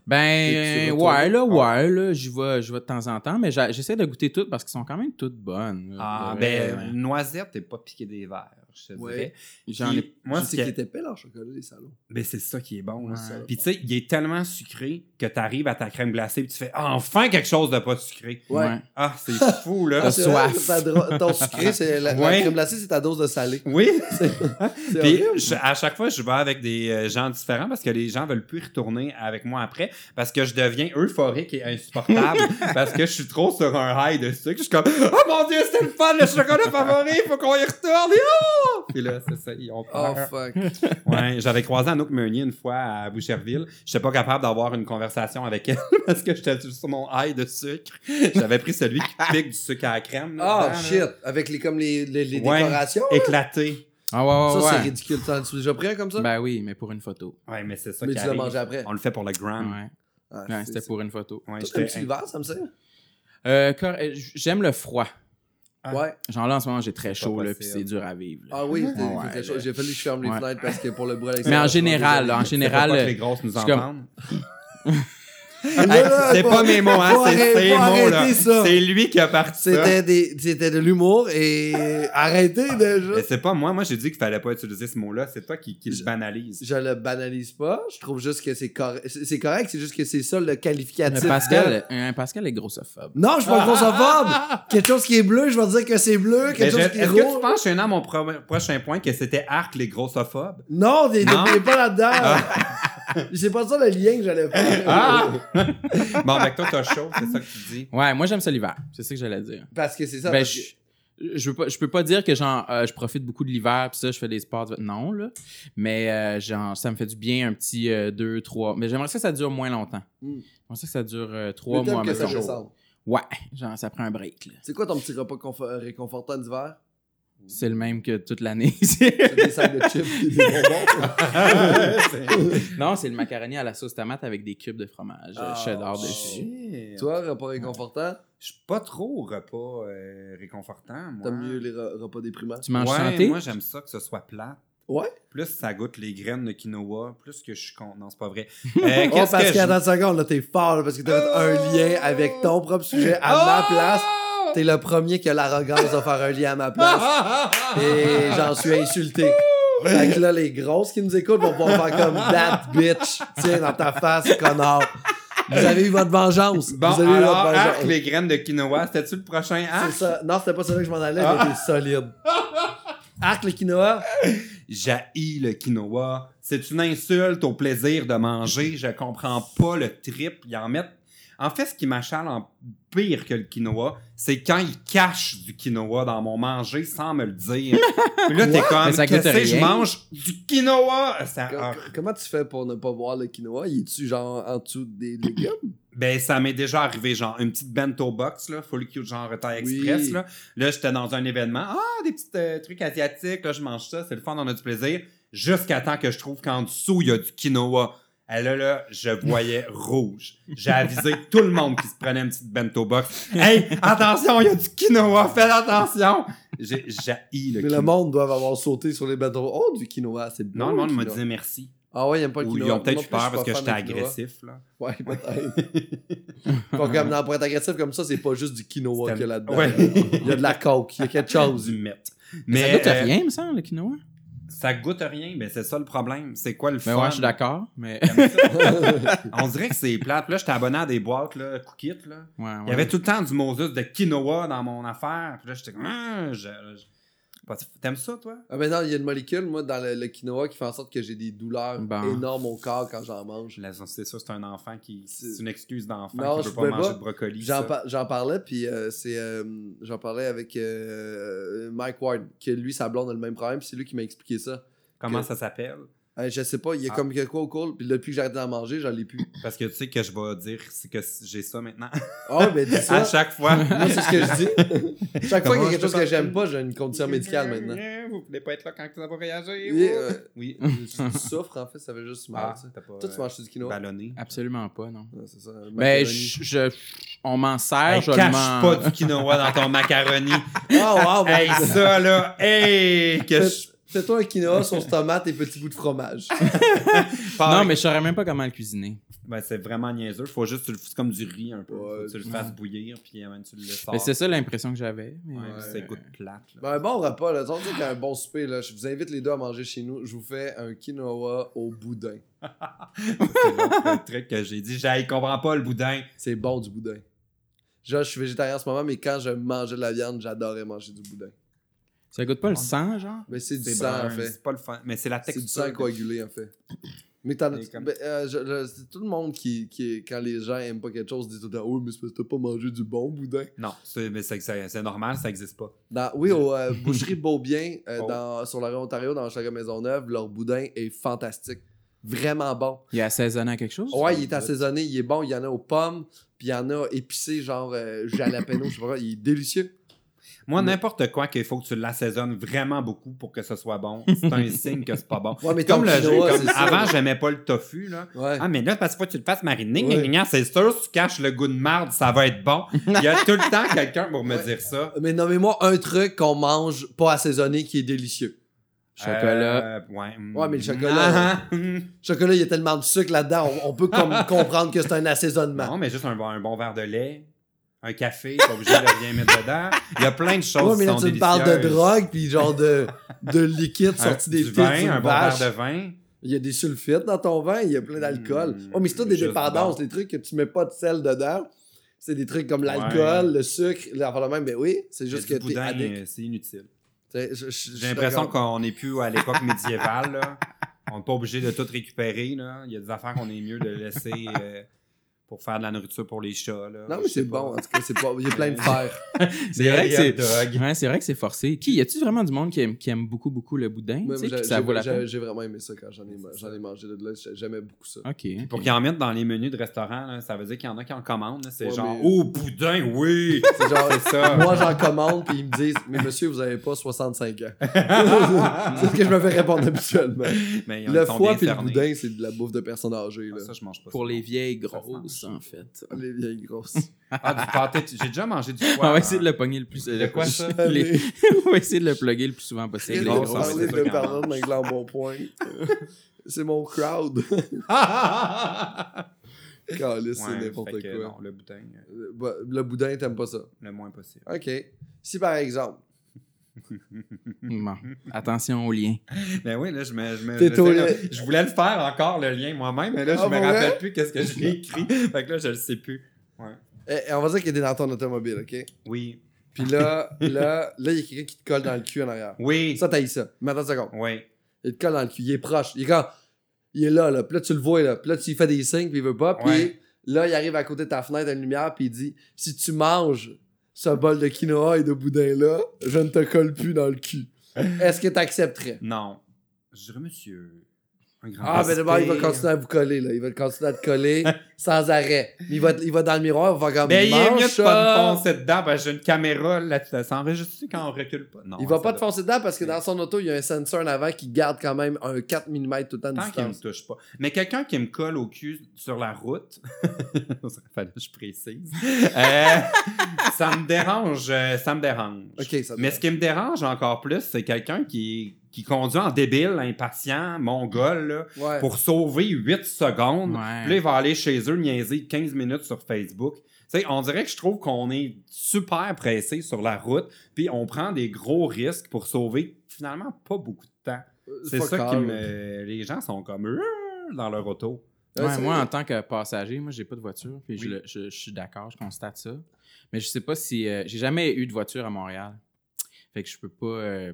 Ben, euh, ouais, là, ouais, là, j'y vais, j'y vais de temps en temps, mais j'essaie de goûter toutes parce qu'elles sont quand même toutes bonnes. là, Ah, ben, noisette, t'es pas piqué des verres, je te Ouais. dirais. Ai. Moi, je ce sais que- qu'il était épais, leur chocolat, les salauds. Ben, c'est ça qui est bon. là. Ouais. Puis, tu sais, il est tellement sucré que t'arrives à ta crème glacée et tu fais enfin quelque chose de pas sucré. Ouais. Ah, c'est fou, là. C'est vrai, dro- ton sucré, c'est la, crème glacée, c'est ta dose de salé. Oui. C'est Puis je- à chaque fois, je vais avec des euh, gens différents parce que les gens veulent plus retourner avec moi après parce que je deviens euphorique et insupportable parce que je suis trop sur un high de sucre. Je suis comme Oh mon dieu, c'était le fun, le chocolat favori, faut qu'on y retourne. Et oh! Puis là, c'est ça, ils ont Oh peur. fuck. Ouais, j'avais croisé Anouk Meunier une fois à Boucherville. J'étais pas capable d'avoir une conversation avec elle parce que j'étais sur mon high de sucre. J'avais pris celui qui pique du sucre à la crème. là, dedans, là. shit. Avec les, comme les, les, les Ouais. décorations. Éclaté. Ah ouais, ouais, Ça, c'est ridicule. T'en as déjà pris un comme ça? Ben oui, mais pour une photo. Ouais, mais c'est ça Mais qui tu l'as arrive. mangé après. On le fait pour le gram. Ouais. Ah, Ouais, c'est- c'était c'est- pour une photo. Ouais, Toi, j'étais- T'aimes-tu l'hiver, ça me sert? Euh, cor- euh, J'aime le froid. Ah. Ouais. Genre là, en ce moment, j'ai très C'est pas chaud, là, puis possible. c'est dur à vivre. là. Ah oui, t'es- Ouais, t'es là. chaud. j'ai fallu que je ferme les Ouais. fenêtres parce que pour le bruit Mais en général, là, en C'est pas général, que euh, les grosses nous je suis comme- entendent. Ah, Hey, c'est pas mes mots, hein, c'est ses mots, là. ça. C'est lui qui a parti. C'était des, c'était de l'humour et arrêtez de Mais juste. c'est pas moi. Moi, j'ai dit qu'il fallait pas utiliser ce mot-là. C'est toi qui, qui le Je- banalise. Je le banalise pas. Je trouve juste que c'est correct. C'est correct, c'est juste que c'est ça le qualificatif. Mais de- Pascal, Pascal est grossophobe. Non, je suis pas grossophobe. Quelque chose qui est bleu, je vais dire que c'est bleu. Mais Quelque je- chose qui est Est-ce que tu penses, à mon pro- prochain point, que c'était Arc les grossophobes? Non, t'es Non? t'es pas là-dedans. C'est pas ça le lien que j'allais faire. Ah! bon, avec toi, t'as chaud, c'est ça que tu dis. Ouais, moi, j'aime ça l'hiver. C'est ça que j'allais dire. Parce que c'est ça. Ben, parce je, que- je, veux pas, je peux pas dire que genre euh, je profite beaucoup de l'hiver puis ça je fais des sports de- non là mais euh, genre ça me fait du bien un petit 2 3 mais j'aimerais ça que ça dure moins longtemps. Mm. J'aimerais ça que ça dure 3 le thème mois que ça. Ouais, genre ça prend un break là. C'est quoi ton petit repas confo- réconfortant d'hiver? C'est le même que toute l'année. C'est des sacs de chips et des bonbons. non, c'est le macaroni à la sauce tomate avec des cubes de fromage euh, Ah, cheddar oh. dessus. Toi, repas réconfortant, Je suis pas trop au repas euh, réconfortant, moi. t'aimes mieux les re- repas déprimants? Tu manges ouais, santé moi, j'aime ça que ce soit plat. Ouais. Plus ça goûte les graines de quinoa, plus que je suis con. Non, c'est pas vrai. Euh, Oh, parce qu'à je- dans seconde, là, t'es fort, là, parce que t'as un lien avec ton propre sujet à Oh! ma place. T'es le premier qui a l'arrogance de faire un lien à ma place. Et j'en suis insulté. Fait que là, les grosses qui nous écoutent vont pouvoir faire comme that bitch. Tiens, dans ta face, connard. Vous avez eu votre vengeance. Bon, Vous avez eu alors, votre Arc vengeance. les graines de quinoa, c'était-tu le prochain C'est Arc? ça. Non, c'était pas celui que je m'en allais, Ah. mais t'es solide. Arc le quinoa? J'haïs le quinoa. C'est une insulte au plaisir de manger. Je comprends pas le trip. Ils en mettent. En fait, ce qui m'achale en pire que le quinoa, c'est quand ils cachent du quinoa dans mon manger sans me le dire. Puis là, t'es comme, qu'est-ce que je mange du quinoa? Ça, ah. co- Comment tu fais pour ne pas voir le quinoa? Il est-tu genre en dessous des légumes? Ben, ça m'est déjà arrivé, genre, une petite bento box, là, full cute, genre, taille Oui. express, là. Là, j'étais dans un événement. Ah, des petits euh, trucs asiatiques, là, je mange ça, c'est le fun, on a du plaisir. Jusqu'à temps que je trouve qu'en dessous, il y a du quinoa. Et là, là, je voyais rouge. J'ai avisé tout le monde qui se prenait une petite bento box. Hey, attention, il y a du quinoa, fais attention! J'ai jailli le Mais quinoa. le monde doit avoir sauté sur les bateaux. Oh, du quinoa, c'est bon. Non, le monde me disait merci. Ah ouais, il aime pas le Ou quinoa. ils ont peut-être eu peur parce que j'étais agressif, là. Ouais, peut-être. Comme, pour être agressif comme ça, c'est pas juste du quinoa qu'il y a là-dedans. Ouais. Il y a de la coke, il y a quelque chose. Du met. Mais ça goûte euh, rien, me semble, le quinoa. Ça goûte rien, mais c'est ça le problème. C'est quoi le Mais fun? ouais, je suis d'accord. Mais On dirait que c'est plate. Là, j'étais abonné à des boîtes, là, Cookit, là. ouais, Il y avait tout le temps du Moses de quinoa dans mon affaire. Puis là, j'étais comme, Ah, je- je- pas- T'aimes ça, toi? Ah ben non, il y a une molécule, moi, dans le, le quinoa qui fait en sorte que j'ai des douleurs Bon. énormes au corps quand j'en mange. Là, C'est ça, c'est un enfant qui. C'est- une excuse d'enfant Non, qui je peut pas manger pas. de brocoli. J'en par- parlais, puis euh, c'est euh, j'en parlais avec euh, Mike Ward, que lui, sa blonde a le même problème, puis c'est lui qui m'a expliqué ça. Comment que- ça s'appelle? Euh, je sais pas, il y a Ah. comme quelque quoi au cool, puis depuis que j'ai arrêté d'en manger, j'en ai plus. Parce que tu sais que je vais dire c'est que j'ai ça maintenant. Ah, ben dis ça. à chaque fois. Moi, c'est ce que je dis. Chaque fois qu'il y a quelque chose que j'aime pas- pas, j'ai une condition médicale maintenant. Vous voulez pas être là quand ça va réagir? Oui, euh, Oui. tu souffres, en fait, ça fait juste mal. Ah, tu pas. Toi, tu manges du quinoa? ballonné. absolument pas, non. Ouais, ça. Ben, je, je- on m'en sert, Hey, je cache mange. pas du quinoa dans ton macaroni. Ah, wow, hey, ça là, hey, que je Fais-toi un quinoa, sauce tomate et petits bouts de fromage. Non, mais je saurais même pas comment le cuisiner. Ben, c'est vraiment niaiseux. Faut juste, tu le- c'est comme du riz un peu. Faut Ouais, que tu le ouais. fasses bouillir, puis euh, tu le sors. Mais c'est ça l'impression que j'avais. mais- Ouais, Ouais. ça goûte plate. là. Ben, un bon repas, là. Tu sais qu'un bon souper, là. Je vous invite les deux à manger chez nous. Je vous fais un quinoa au boudin. c'est euh, truc que j'ai dit. J'ai, il comprend pas le boudin. C'est bon du boudin. Genre, je suis végétarien en ce moment, mais quand je mangeais de la viande, j'adorais manger du boudin. Ça goûte pas le sang, genre? Mais c'est du C'est sang, brun, en fait. C'est pas le fun. Mais c'est la C'est texture. du sang coagulé, en fait. Mais t'en comme- euh, je- je- c'est tout le monde qui, qui, quand les gens aiment pas quelque chose, disent tout le temps Oui, mais c'est parce que t'as pas mangé du bon boudin. Non, c'est, mais c'est, c'est- c'est normal, ça existe pas. Dans, oui, au euh, Boucherie Beaubien, euh, Oh. dans, sur la rue Ontario, dans Chaga Maisonneuve, leur boudin est fantastique. Vraiment bon. Il est assaisonné à quelque chose? Ouais, il est assaisonné, il est bon. Il y en a aux pommes, puis il y en a épicé, genre euh, jalapeno, je sais pas quoi. Il est délicieux. Moi, Mais- n'importe quoi qu'il faut que tu l'assaisonnes vraiment beaucoup pour que ce soit bon, c'est un signe que c'est pas bon. Ouais, mais Comme le quinoa, comme avant, j'aimais pas le tofu, là. Ouais. Ah, mais là, parce faut que tu le fasses mariner, Ouais. c'est sûr, si tu caches le goût de marde, ça va être bon. Il y a tout le temps quelqu'un pour me Ouais. dire ça. Mais nommez-moi un truc qu'on mange pas assaisonné qui est délicieux. Chocolat. Euh, ouais. Ouais, mais le chocolat, Ah, hum. Chocolat, il y a tellement de sucre là-dedans, on, on peut comme comprendre que c'est un assaisonnement. Non, mais juste un, bon- un bon verre de lait, un café, pas obligé de rien mettre dedans. Il y a plein de choses Ouais, mais qui là, sont tu me parles de drogue, puis genre de, de liquide sorti des du fils vin, un bon verre de vin. Il y a des sulfites dans ton vin, il y a plein d'alcool. Mm, oh, mais c'est tout des dépendances, des trucs que tu mets pas de sel dedans. C'est des trucs comme l'alcool, Ouais. le sucre, l'affaire de même. Ben oui, c'est juste que t'es addict. c'est inutile. J'ai l'impression qu'on n'est plus à l'époque médiévale. là. On n'est pas obligé de tout récupérer. Là. Il y a des affaires qu'on est mieux de laisser euh, pour faire de la nourriture pour les chats. Là. Non, mais c'est bon, en tout cas, c'est pas... il y a plein de fer. C'est vrai que c'est. Ouais, c'est vrai que c'est forcé. Qui y a-tu vraiment du monde qui aime, qui aime beaucoup, beaucoup le boudin? J'ai- vraiment aimé ça quand j'en ai, j'en ai mangé de là. J'ai- J'aimais beaucoup ça. Ok. Pour qu'ils en mettent dans les menus de restaurant, là, ça veut dire qu'il y en a qui en commandent. C'est Ouais, genre, mais- oh, boudin, oui! C'est genre, ça. moi j'en commande, puis ils me disent, mais monsieur, vous avez pas 65 ans. c'est ce que je me fais répondre habituellement. Mais Le foie puis le boudin, c'est de la bouffe de personnes âgées. Ah, Là. Ça, je mange pas Pour les vieilles sent grosses, le en fait. Les vieilles grosses. Ah, du pâté. J'ai déjà mangé du foie. On va essayer de le pogner le plus. De quoi, ça? les- On va essayer de le plugger le plus souvent possible. Ça, parlé c'est de avec point. c'est mon crowd. Calice, c'est Ouais, n'importe fait que quoi. non, le boudin, euh, Euh, bah, Le boudin, t'aimes pas ça? le moins possible. OK. Si par exemple, Bon. Attention au lien. Ben oui, là, je me. Je, me- je sais, là, je voulais le faire encore, le lien moi-même, mais là, je Ah, me rappelle vrai? plus qu'est-ce que j'ai écrit. fait que là, je le sais plus. Ouais. eh, on va dire qu'il est dans ton automobile, OK? Oui. Puis là, là, là, il y a quelqu'un qui te colle dans le cul en arrière. Oui. Ça, t'as ça. Mais attends une seconde. Oui. Il te colle dans le cul. Il est proche. Il est quand. Il est là, là. Puis là, tu le vois, là. Puis là, tu lui fais des signes, puis il veut pas. Puis Ouais. là, il arrive à côté de ta fenêtre à une lumière, puis il dit Si tu manges ce bol de quinoa et de boudin-là, je ne te colle plus dans le cul. Est-ce que tu accepterais Non. Je dirais, monsieur. Un grand Ah, ben d'abord, il va continuer à vous coller, là. Il va continuer à te coller sans arrêt. Il va, il va dans le miroir, il va comme Ben, il est mieux de pas me foncer dedans, parce que j'ai une caméra là, ça s'enregistre quand on recule pas. Non, Il va pas te foncer dedans parce que dans son auto, il y a un sensor en avant qui garde quand même un 4 mm tout le temps de Tant qu'il me distance. touche pas. Mais quelqu'un qui me colle au cul sur la route, ça fallait que je précise, euh, ça me dérange, euh, ça me dérange. Ok, ça te Mais ce qui me dérange encore plus, c'est quelqu'un qui, qui conduit en débile, impatient, mongol, là, Ouais. pour sauver 8 secondes. Ouais. Puis là, il va aller chez eux niaiser 15 minutes sur Facebook. Tu sais, on dirait que je trouve qu'on est super pressé sur la route, puis on prend des gros risques pour sauver finalement pas beaucoup de temps. C'est Fuck ça qui me. Les gens sont comme euh, dans leur auto. Ouais, Ouais, c'est moi, en tant que passager, moi, j'ai pas de voiture. Puis je, Oui. le- je- je suis d'accord, je constate ça. Mais je sais pas si. euh, j'ai jamais eu de voiture à Montréal. Fait que je peux pas euh,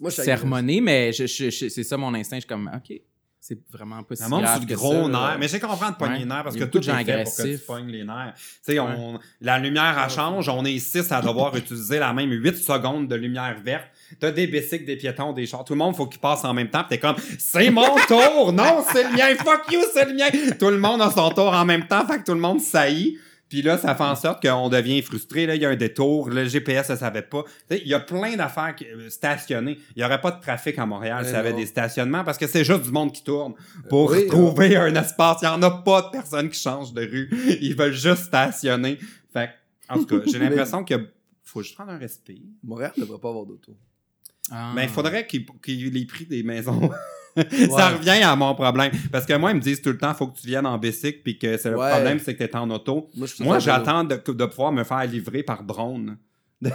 Moi, je sermonner, mais je, je- je- c'est ça mon instinct. Je suis comme, OK, c'est vraiment pas si grave sur le gros ça, là. nerf. Mais j'ai compris de pogner Ouais. les nerfs parce que tout est fait pour que tu pognes les nerfs. Tu sais, on, la lumière, elle change. On est six à devoir utiliser la même 8 secondes de lumière verte. T'as des bicycles, des piétons, des chars. Tout le monde, faut qu'ils passent en même temps. Pis t'es comme, c'est mon tour! Non, c'est le mien! Fuck you, c'est le mien! Tout le monde a son tour en même temps. Fait que tout le monde saillit. Puis là, ça fait en sorte qu'on devient frustré. Là, il y a un détour. Le GPS ne savait pas. Tu sais, Il y a plein d'affaires euh, stationnées. Il n'y aurait pas de trafic à Montréal Mais s'il y avait des stationnements parce que c'est juste du monde qui tourne pour oui, trouver un espace. Il n'y en a pas de personnes qui changent de rue. Ils veulent juste stationner. Fait que, en tout cas, j'ai l'impression qu'il faut juste prendre un respect. Montréal ne devrait pas avoir d'auto. Ah. Mais il faudrait qu'il qu'il ait pris des maisons. Ça revient à mon problème. Parce que moi, ils me disent tout le temps, faut que tu viennes en bicycle, puis que c'est le Ouais. problème, c'est que tu es en auto. Moi, j'attends de, de pouvoir me faire livrer par drone.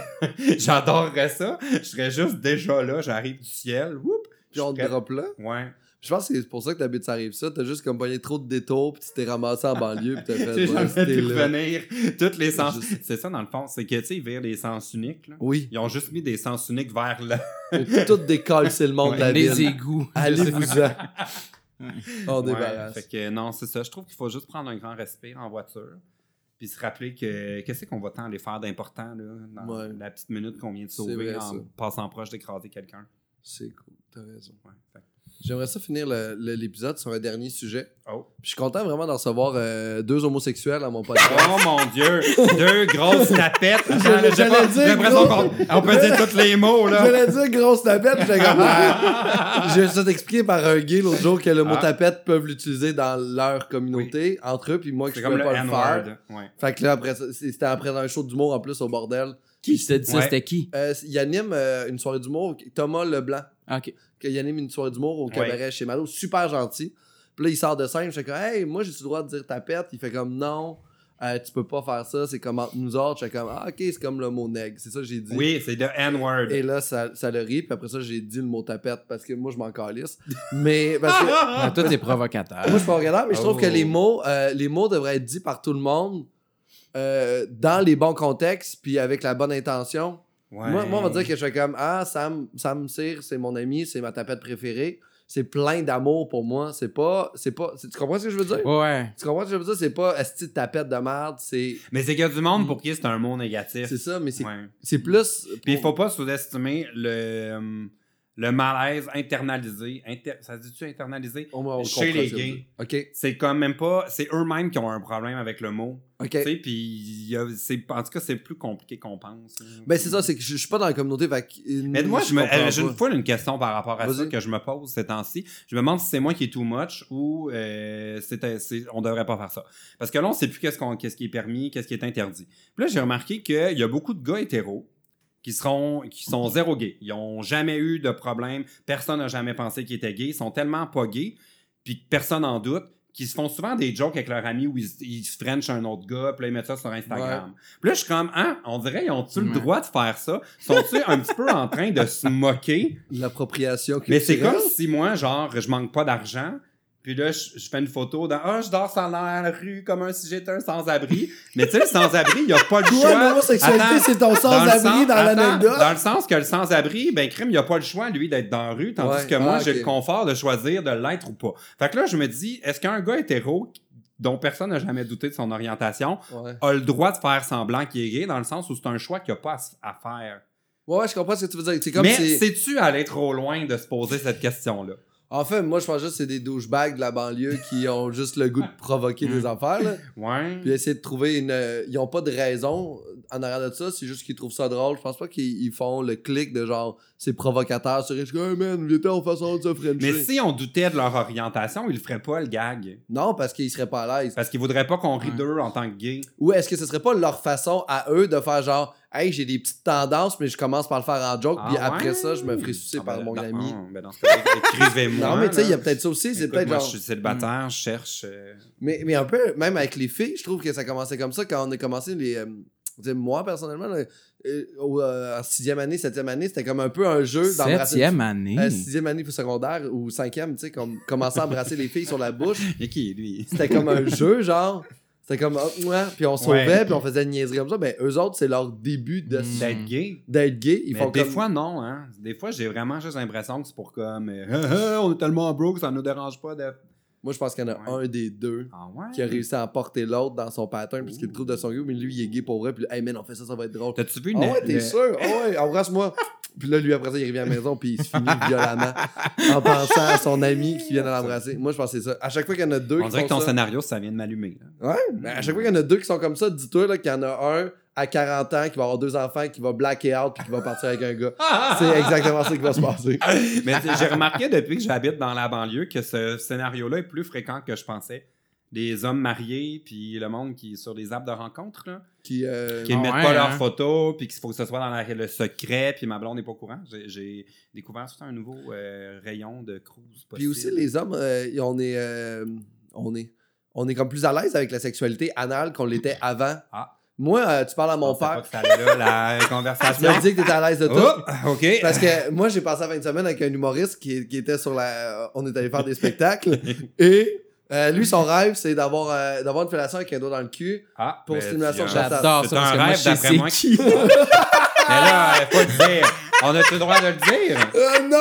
J'adorerais ça. Je serais juste déjà là, j'arrive du ciel. Whoop, serais- drop là. Ouais. Je pense que c'est pour ça que t'habites ça arrive ça. T'as juste comme pogné trop de détours, puis tu t'es ramassé en banlieue, puis t'as fait. J'ai jamais pu là. revenir. Toutes les sens. Juste- C'est ça, dans le fond. C'est que, tu sais, vers les sens uniques, là. Oui. Ils ont juste mis des sens uniques vers là. Tout décolle, c'est le monde de la les ville. égouts. Allez-vous-en. On Ouais, débarrasse. fait que non, c'est ça. Je trouve qu'il faut juste prendre un grand respect en voiture. Puis se rappeler que qu'est-ce qu'on va tant aller faire d'important là, dans Ouais. la petite minute qu'on vient de sauver vrai, en ça. passant proche d'écraser quelqu'un. C'est cool, t'as raison. Ouais, fait que- J'aimerais ça finir l'épisode sur un dernier sujet. Oh. Puis je suis content vraiment d'en recevoir euh, deux homosexuels à mon podcast. Oh mon dieu! Deux grosses tapettes! J'ai J'allais pas- dire j'ai l'impression gros. qu'on on peut dire tous les mots, là! J'allais dire grosse tapette, j'étais comme. J'ai ça expliqué par un gay l'autre jour que le mot Ah. tapette peuvent l'utiliser dans leur communauté, entre eux, puis moi que C'est je peux le pas le faire. Ouais. Fait que là, après c'était après un show d'humour en plus au bordel. Qui? T'a dit ça? Ouais. C'était qui? Euh, il anime euh, une soirée d'humour, Thomas Leblanc, Ah, ok. Qu'il anime une soirée d'humour au cabaret chez Malo, super gentil. Puis là, il sort de scène, je fais comme, hey, moi, j'ai-tu le droit de dire tapette? Il fait comme, non, euh, tu peux pas faire ça, c'est comme entre nous autres. Je fais comme, ah, ok, c'est comme le mot nègre, c'est ça que j'ai dit. Oui, c'est de N-word. Et là, ça, ça le rit, puis après ça, j'ai dit le mot tapette parce que moi, je m'en calisse. Mais, parce que Ah, toi, t'es provocateur. moi, je suis pas regardant, mais je trouve Oh. que les mots, euh, les mots devraient être dits par tout le monde euh, dans les bons contextes, puis avec la bonne intention. Ouais. Moi, moi, on va dire que je fais comme Ah, Sam, Sam Cyr, c'est mon ami, c'est ma tapette préférée. C'est plein d'amour pour moi. C'est pas. C'est pas. c'est- Tu comprends ce que je veux dire? Ouais. Tu comprends ce que je veux dire? C'est pas Esti de tapette de merde. C'est. Mais c'est qu'il y a du monde pour qui c'est un mot négatif. C'est ça, mais c'est Ouais. c'est plus. Puis il faut pas sous-estimer le, euh, le malaise internalisé. Inter- ça se dit-tu internalisé? On chez les gays. dire. OK. C'est quand même pas. C'est eux-mêmes qui ont un problème avec le mot. OK. Tu sais, puis en tout cas, c'est plus compliqué qu'on pense. Ben, c'est ça, c'est que je je suis pas dans la communauté. Fait que, Mais moi, je me- comprends euh, j'ai une fois une question par rapport à ça que je me pose ces temps-ci. Je me demande si c'est moi qui est too much ou euh, c'est, c'est- on devrait pas faire ça. Parce que là, on sait plus qu'est-ce, qu'on, qu'est-ce qui est permis, qu'est-ce qui est interdit. Puis là, j'ai remarqué qu'il y a beaucoup de gars hétéros qui seront qui sont zéro gays. Ils ont jamais eu de problème. Personne n'a jamais pensé qu'ils étaient gays. Ils sont tellement pas gays, puis que personne n'en doute, qu'ils se font souvent des jokes avec leurs amis où ils, ils se frenchent un autre gars, puis là, ils mettent ça sur Instagram. Puis là, je suis comme, hein, on dirait, ils ont-tu le Ouais. droit de faire ça? Sont-ils un petit peu en train de se moquer? L'appropriation Mais c'est culturelle? comme si moi, genre, je manque pas d'argent. Puis là, je, je fais une photo dans Ah, je dors dans la rue comme un si j'étais un sans-abri. Mais tu sais, le sans-abri, il a pas le choix. l'homosexualité, Attends, c'est ton le sans-abri sens- dans l'anecdote. Dans le sens que le sans-abri, ben, crime, il a pas le choix, lui, d'être dans la rue, tandis Ouais, que moi, ah, j'ai le confort de choisir de l'être ou pas. Fait que là, je me dis, est-ce qu'un gars hétéro, dont personne n'a jamais douté de son orientation, Ouais. a le droit de faire semblant qu'il est gay, dans le sens où c'est un choix qu'il a pas à, faire? Ouais, je comprends ce que tu veux dire. Comme Mais si. sais-tu aller trop loin de se poser cette question-là? En fait, moi, je pense juste que c'est des douchebags de la banlieue qui ont juste le goût de provoquer des affaires, là. Ouais. Puis essayer de trouver une. euh, Ils ont pas de raison en arrière de ça, c'est juste qu'ils trouvent ça drôle. Je pense pas qu'ils ils font le clic de genre, c'est provocateur sur Rich. Hey man, il était en façon de se frencher. Mais si on doutait de leur orientation, ils le feraient pas le gag. Non, parce qu'ils seraient pas à l'aise. Parce qu'ils voudraient pas qu'on rie Ouais. d'eux en tant que gay. Ou est-ce que ce serait pas leur façon à eux de faire genre, hey, j'ai des petites tendances, mais je commence par le faire en joke, Ah puis après ouais? ça, je me ferai sucer Ah par ben, mon non, ami. non, ben dans ce cas-là, écrivez-moi. Non, mais tu sais, il y a peut-être ça aussi. C'est peut-être moi, genre. je suis célibataire, je cherche. euh, Mais, mais un peu, même avec les filles, je trouve que ça commençait comme ça quand on a commencé les. euh, moi, personnellement, là, euh, au, euh, en sixième année, septième année, c'était comme un peu un jeu d'embrasser. Septième année. Euh, sixième année secondaire ou cinquième, tu sais, comme commencer à embrasser les filles sur la bouche. Et qui lui? C'était comme un jeu, genre. C'était comme, hop, mouah, puis on sauvait, Ouais. puis on faisait une niaiserie comme ça. Ben, eux autres, c'est leur début de Mm. D'être gay. d'être gay. Ils mais font des comme... fois, non. Hein. Des fois, j'ai vraiment juste l'impression que c'est pour comme. euh, on est tellement broke, ça nous dérange pas de. Moi, je pense qu'il y en a Ouais. un des deux Ah ouais? qui a réussi à emporter l'autre dans son pattern puisqu'il le trouve de son goût, mais lui, il est gay pour vrai. Puis, hey man, on fait ça, ça va être drôle. T'as-tu vu le- ouais, t'es le- sûr? Ah ouais, embrasse-moi. Puis là, lui, après ça, il revient à la maison, puis il se finit violemment en pensant à son ami qui vient de l'embrasser. Moi, je pense que c'est ça. À chaque fois qu'il y en a deux On qui dirait que ton ça... scénario, ça vient de m'allumer. Ouais, mais à chaque fois qu'il y en a deux qui sont comme ça, dis-toi là, qu'il y en a un à 40 ans qui va avoir deux enfants, qui va blacker out, puis qui va partir avec un gars. C'est exactement ça qui va se passer. Mais j'ai remarqué depuis que j'habite dans la banlieue que ce scénario-là est plus fréquent que je pensais. Des hommes mariés, puis le monde qui est sur des apps de rencontres, là, Qui, euh, qui ne Ah mettent ouais, pas leurs hein? photos, puis qu'il faut que ce soit dans la- le secret, puis ma blonde n'est pas au courant. J'ai- J'ai découvert tout un nouveau euh, rayon de cruise Puis aussi, les hommes, euh, on est. euh, on est. On est comme plus à l'aise avec la sexualité anale qu'on l'était avant. Ah. Moi, euh, tu parles à mon pensais pas père. que ça allait là, la Tu conversation. m'as dit que t'étais à l'aise de tout. Oh, OK. Parce que moi, j'ai passé la fin de semaine avec un humoriste qui, qui était sur la. On est allé faire des spectacles. et euh, lui, son rêve, c'est d'avoir euh, d'avoir une fellation avec un doigt dans le cul. Ah, Pour ben, stimulation tu- de la J'adore C'est ça parce un rêve, d'après c'est moi. qui. Mais là, euh, faut le dire. On a-tu le droit de le dire? Euh, non!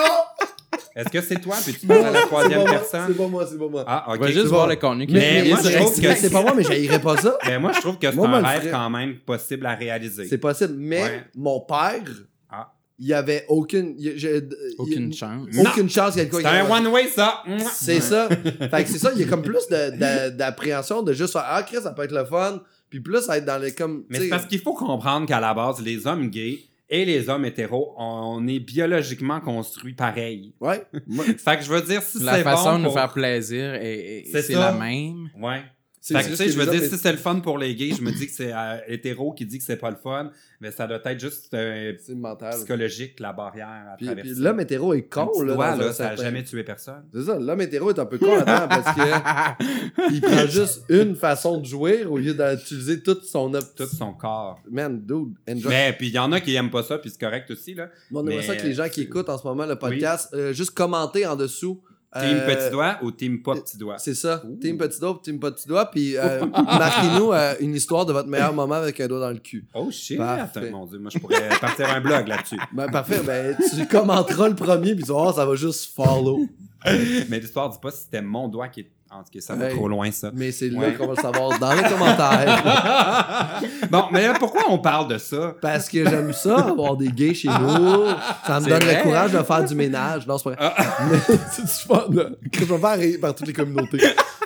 Est-ce que c'est toi, puis tu parles à la troisième personne? C'est pas moi, c'est pas moi. Ah, ok. On va juste voir le contenu qui Mais moi, je trouve que- c'est pas moi, mais j'haïrais pas ça. Ben, moi, je trouve que c'est un rêve quand même possible à réaliser. C'est possible. Mais mon père, Ah. il y avait aucune. il- j'ai- Aucune il- chance. Aucune chance qu'il y ait de quoi C'est un one-way, ça! C'est ça. Fait que c'est ça, il y a comme plus de- de- d'appréhension de juste faire Ah, Chris, ça peut être le fun. Puis plus à être dans les comme. Mais c'est parce qu'il faut comprendre qu'à la base, les hommes gays et les hommes hétéros, on est biologiquement construits pareil. Ouais. Fait que je veux dire, si La c'est façon bon de nous pour- faire plaisir, est- est- C'est la même. Ouais. Fait que, tu sais, je veux dire, si c'est le fun pour les gays, je me dis que c'est euh, hétéro qui dit que c'est pas le fun, mais ça doit être juste euh, mental. psychologique, la barrière à Puis, traverser. puis l'homme hétéro est con, là. doigt, là, ça a certain- jamais tué personne. C'est ça, l'homme hétéro est un peu con là-dedans parce que il prend juste une façon de jouer au lieu d'utiliser toute son op- Tout son corps. Man, dude, enjoy. Mais puis il y en a qui aiment pas ça, puis c'est correct aussi là. Mais on aimerait mais, ça que les gens qui écoutent en ce moment le podcast, euh, juste commenter en dessous. Team euh, petit doigt ou team pas petit doigt. C'est ça. Ouh. Team petit doigt, team petit doigt. Puis euh, marquez-nous euh, une histoire de votre meilleur moment avec un doigt dans le cul. Oh shit, Parfait. mon dieu, moi je pourrais partir un blog là-dessus. Ben parfait, ben tu commenteras le premier puis tu vas voir, ça va juste follow. Mais l'histoire dit pas si c'était mon doigt qui est. En tout cas, ça va Hey. trop loin ça. Mais c'est là Ouais. qu'on va le savoir dans les commentaires. bon, mais là, pourquoi on parle de ça? Parce que j'aime ça, avoir des gays chez nous. Ça me donne vrai. le courage de faire du ménage. Non, c'est pas vrai. Mais c'est super, là, que je vais faire rire par toutes les communautés.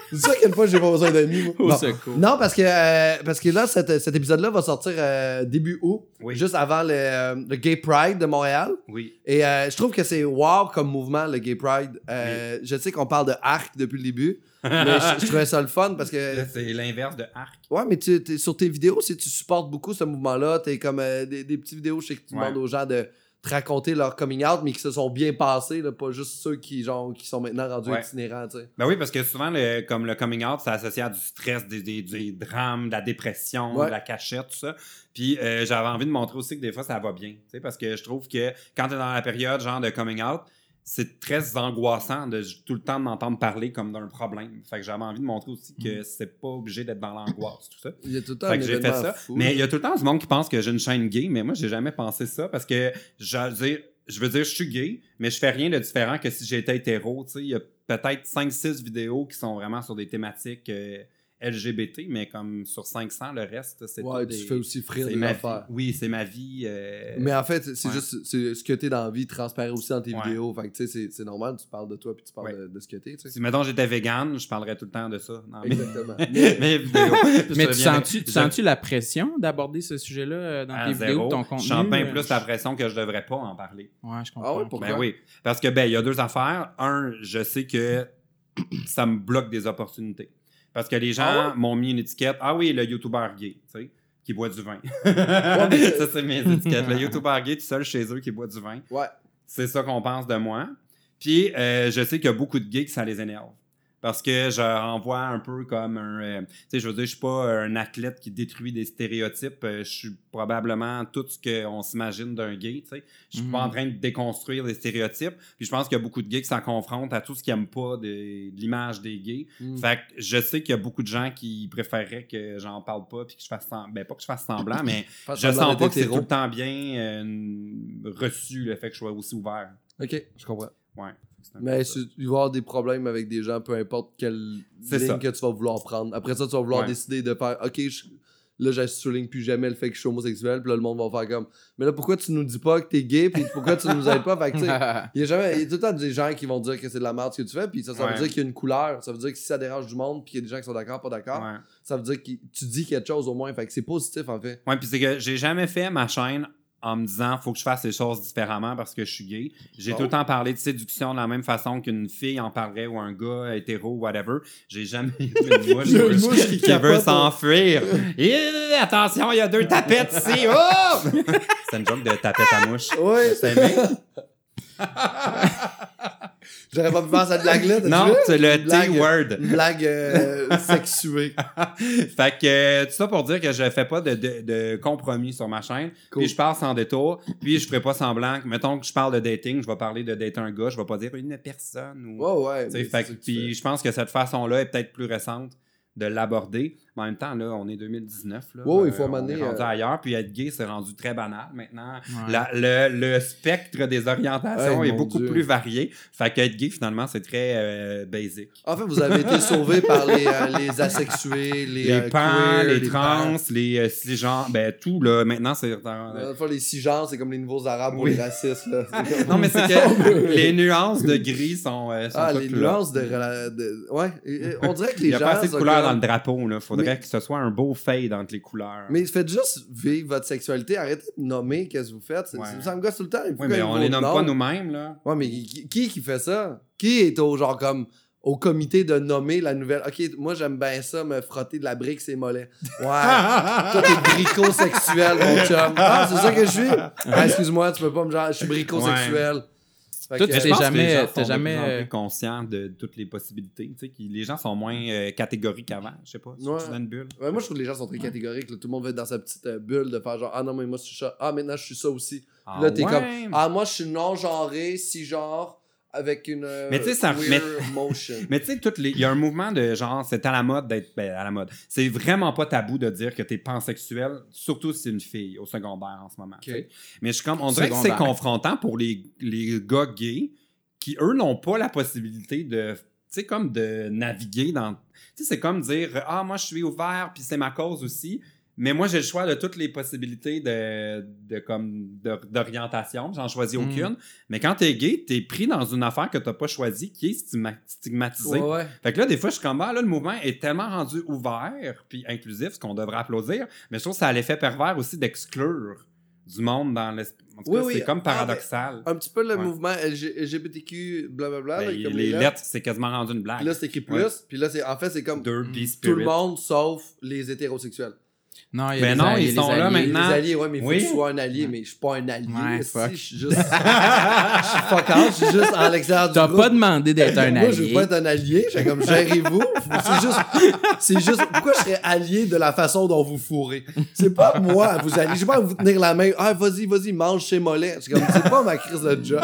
C'est ça qu'une fois, j'ai pas besoin d'amis, moi. Au Bon. secours. Non, parce que, euh, parce que là, cet, cet épisode-là va sortir euh, début août, Oui. juste avant le, euh, le Gay Pride de Montréal. Oui. Et euh, je trouve que c'est wow comme mouvement, le Gay Pride. Euh, Je sais qu'on parle de arc depuis le début, mais je, je trouvais ça le fun parce que. C'est l'inverse de arc. Ouais, mais tu, sur tes vidéos, si tu supportes beaucoup ce mouvement-là, t'es comme euh, des, des petites vidéos, je sais que tu Ouais. demandes aux gens de te raconter leur coming out, mais qui se sont bien passés, là, pas juste ceux qui, genre, qui sont maintenant rendus Ouais. itinérants. Ben oui, parce que souvent, le, comme le coming out, c'est associé à du stress, des, des, des drames, de la dépression, Ouais. de la cachette, tout ça. Puis euh, j'avais envie de montrer aussi que des fois, ça va bien. Parce que je trouve que quand tu es dans la période genre de coming out, c'est très angoissant de tout le temps m'entendre parler comme d'un problème. Fait que j'avais envie de montrer aussi que c'est pas obligé d'être dans l'angoisse, tout ça. Il y a tout le temps Fait que j'ai fait ça. fou. Mais il y a tout le temps du monde qui pense que j'ai une chaîne gay, mais moi, j'ai jamais pensé ça parce que je veux dire, je veux dire, je suis gay, mais je fais rien de différent que si j'étais hétéro. Tu sais, il y a peut-être 5-6 vidéos qui sont vraiment sur des thématiques euh, LGBT, mais comme sur 500, le reste, c'est Ouais, tout tu des- fais aussi frire des affaires. Oui, c'est ma vie. euh, Mais en fait, c'est Ouais. juste c'est ce que t'es dans la vie transparaît aussi dans tes Ouais. vidéos. Fait que tu sais, c'est- normal, tu parles de toi puis tu parles Ouais. de, de ce que t'es. Si, mettons, j'étais vegan, je parlerais tout le temps de ça Exactement. Mais-. Je Mais tu sens-tu, la pression d'aborder ce sujet-là euh, dans à tes zéro. vidéos, ton contenu? Je sens bien euh, plus la pression que je devrais pas en parler. Ouais, je comprends. Ah ouais, pourquoi? Ben oui. Parce que, ben, il y a deux affaires. Un, je sais que ça me bloque des opportunités. Parce que les gens Ah m'ont mis une étiquette. Ah oui, le YouTuber gay, tu sais, qui boit du vin. ça, c'est mes étiquettes. Le YouTuber gay, tout seul chez eux, qui boit du vin. Ouais. C'est ça qu'on pense de moi. Puis, euh, je sais qu'il y a beaucoup de gays que ça les énerve. Parce que je renvoie un peu comme un. euh, tu sais, je veux dire, je suis pas un athlète qui détruit des stéréotypes. Euh, je suis probablement tout ce qu'on s'imagine d'un gay. Tu sais, je suis pas Mhm. en train de déconstruire des stéréotypes. Puis je pense qu'il y a beaucoup de gays qui s'en confrontent à tout ce qu'ils n'aiment pas de, de l'image des gays. Mm. Fait que je sais qu'il y a beaucoup de gens qui préféreraient que j'en parle pas puis que je fasse semblant. Ben, pas que je fasse semblant, mais je sens pas que c'est tout le temps bien euh, reçu le fait que je sois aussi ouvert. Ok, je comprends. Ouais. Mais il va y avoir des problèmes avec des gens, peu importe quelle ligne ça. que tu vas vouloir prendre. Après ça, tu vas vouloir Ouais. décider de faire OK, je- là, je souligne plus jamais le fait que je suis homosexuel. Puis là, le monde va faire comme Mais là, pourquoi tu nous dis pas que t'es gay? Puis pourquoi tu nous aides pas? Fait que, tu il y a jamais, y a tout le temps des gens qui vont dire que c'est de la merde ce que tu fais. Puis ça, ça Ouais. veut dire qu'il y a une couleur. Ça veut dire que si ça dérange du monde, puis qu'il y a des gens qui sont d'accord, pas d'accord, Ouais. ça veut dire que tu dis quelque chose au moins. Fait que c'est positif, en fait. Ouais, puis c'est que j'ai jamais fait ma chaîne en me disant faut que je fasse les choses différemment parce que je suis gay. J'ai tout le temps parlé de séduction de la même façon qu'une fille en parlerait ou un gars hétéro whatever. J'ai jamais eu une mouche, une mouche qui qui veut s'enfuir. Et attention, il y a deux tapettes ici. Oh! c'est une joke de tapette à mouche. Oui? J'aurais pas pu faire cette blague-là. Non, c'est le T-word. Blague euh, sexuée. fait que euh, tout ça pour dire que je fais pas de, de- de compromis sur ma chaîne. Cool. Puis je parle sans détour. Puis je ferai pas semblant. que, Mettons que je parle de dating, je vais parler de dater un gars, je vais pas dire une personne. Ou, Ouais, fait puis je pense que cette façon-là est peut-être plus récente. de l'aborder. Mais en même temps, là, on est 2019. Là, ouais, il faut Euh, m'amener, On est rendu euh, ailleurs, puis être gay, c'est rendu très banal maintenant. Ouais. La- le, le spectre des orientations Hey, est beaucoup Dieu. plus varié. Fait qu'être gay, finalement, c'est très euh, basic. En fait, vous avez été sauvé par les, euh, les asexués, les, Les, euh, pans, queer, les, les trans, les euh, cisgenres, ben tout, là, maintenant, c'est... Fond, les cisgenres, c'est comme les nouveaux arabes ou Oui. les racistes. Là. Non, mais c'est que les nuances de gris sont, euh, sont Ah, les là. nuances de, de- Ouais, on dirait que les Il n'y a gens. pas assez de couleurs dans le drapeau. Il faudrait Que ce soit un beau fade entre les couleurs. Mais faites juste vivre votre sexualité. Arrêtez de nommer qu'est-ce que vous faites. Ouais. Ça me gosse tout le temps. Oui, mais on les nomme pas nous-mêmes, là. Ouais, mais qui, qui qui fait ça? Qui est au genre comme au comité de nommer la nouvelle? Ok, moi j'aime bien ça, me frotter de la brique, c'est mollet. Ouais. Toi, t'es bricosexuel, mon chum. Ah, c'est ça que je suis? Ah, excuse-moi, tu peux pas me genre, je suis bricosexuel. Fait que, Je t'es pense que jamais- les gens t'as sont jamais, de plus euh, plus conscients de toutes les possibilités. Tu sais, qui- les gens sont moins euh, catégoriques qu'avant. Je sais pas. si Ouais. tu dans une bulle. Ouais, moi, je trouve que les gens sont très catégoriques. là. Tout le monde veut être dans sa petite euh, bulle de faire genre, ah non, mais moi, je suis ça. Ah, maintenant, je suis ça aussi. Ah, là, t'es ouais. comme, ah, moi, je suis non-genré, si-genre, avec une euh, Mais tu sais, motion. Mais tu sais, toutes les- il y a un mouvement de genre, c'est à la mode d'être. Ben, à la mode. C'est vraiment pas tabou de dire que t'es pansexuel, surtout si c'est une fille au secondaire en ce moment. Mais je suis comme, on dirait que c'est confrontant pour les, les gars gays qui, eux, n'ont pas la possibilité de. Tu sais, comme de naviguer dans. Tu sais, c'est comme dire, ah, moi, je suis ouvert, puis c'est ma cause aussi. Mais moi, j'ai le choix de toutes les possibilités de, de comme d'orientation. J'en choisis Mm. aucune. Mais quand t'es gay, t'es pris dans une affaire que t'as pas choisie, qui est stigma- stigmatisée. Ouais, ouais. Fait que là, des fois, je suis comme, ah, là, le mouvement est tellement rendu ouvert puis inclusif, ce qu'on devrait applaudir, mais je trouve que ça a l'effet pervers aussi d'exclure du monde dans tout Oui, oui. c'est comme Ah, paradoxal. Un petit peu le Ouais. mouvement LG LGBTQ, blablabla. Ben, là, comme les lettres. lettres, c'est quasiment rendu une blague. Puis là, c'est écrit plus. Puis là, en fait, c'est comme Mm. tout spirit. le monde sauf les hétérosexuels. Non, il y a les non, alliés, ils sont là maintenant. Les alliés, ouais, mais il faut Oui. que tu sois un allié, mais je suis pas un allié. Ouais, si, fuck. Je suis juste. je suis fuck out, je suis juste en l'extérieur du T'as pas demandé d'être un Moi, je veux allié. pas être un allié. J'ai comme, gérez-vous. C'est juste, c'est juste, pourquoi je serais allié de la façon dont vous fourrez? C'est pas moi, vous alliez. Je vais pas vous tenir la main. Ah, vas-y, vas-y, mange chez Mollet. C'est comme, c'est pas ma crise de job.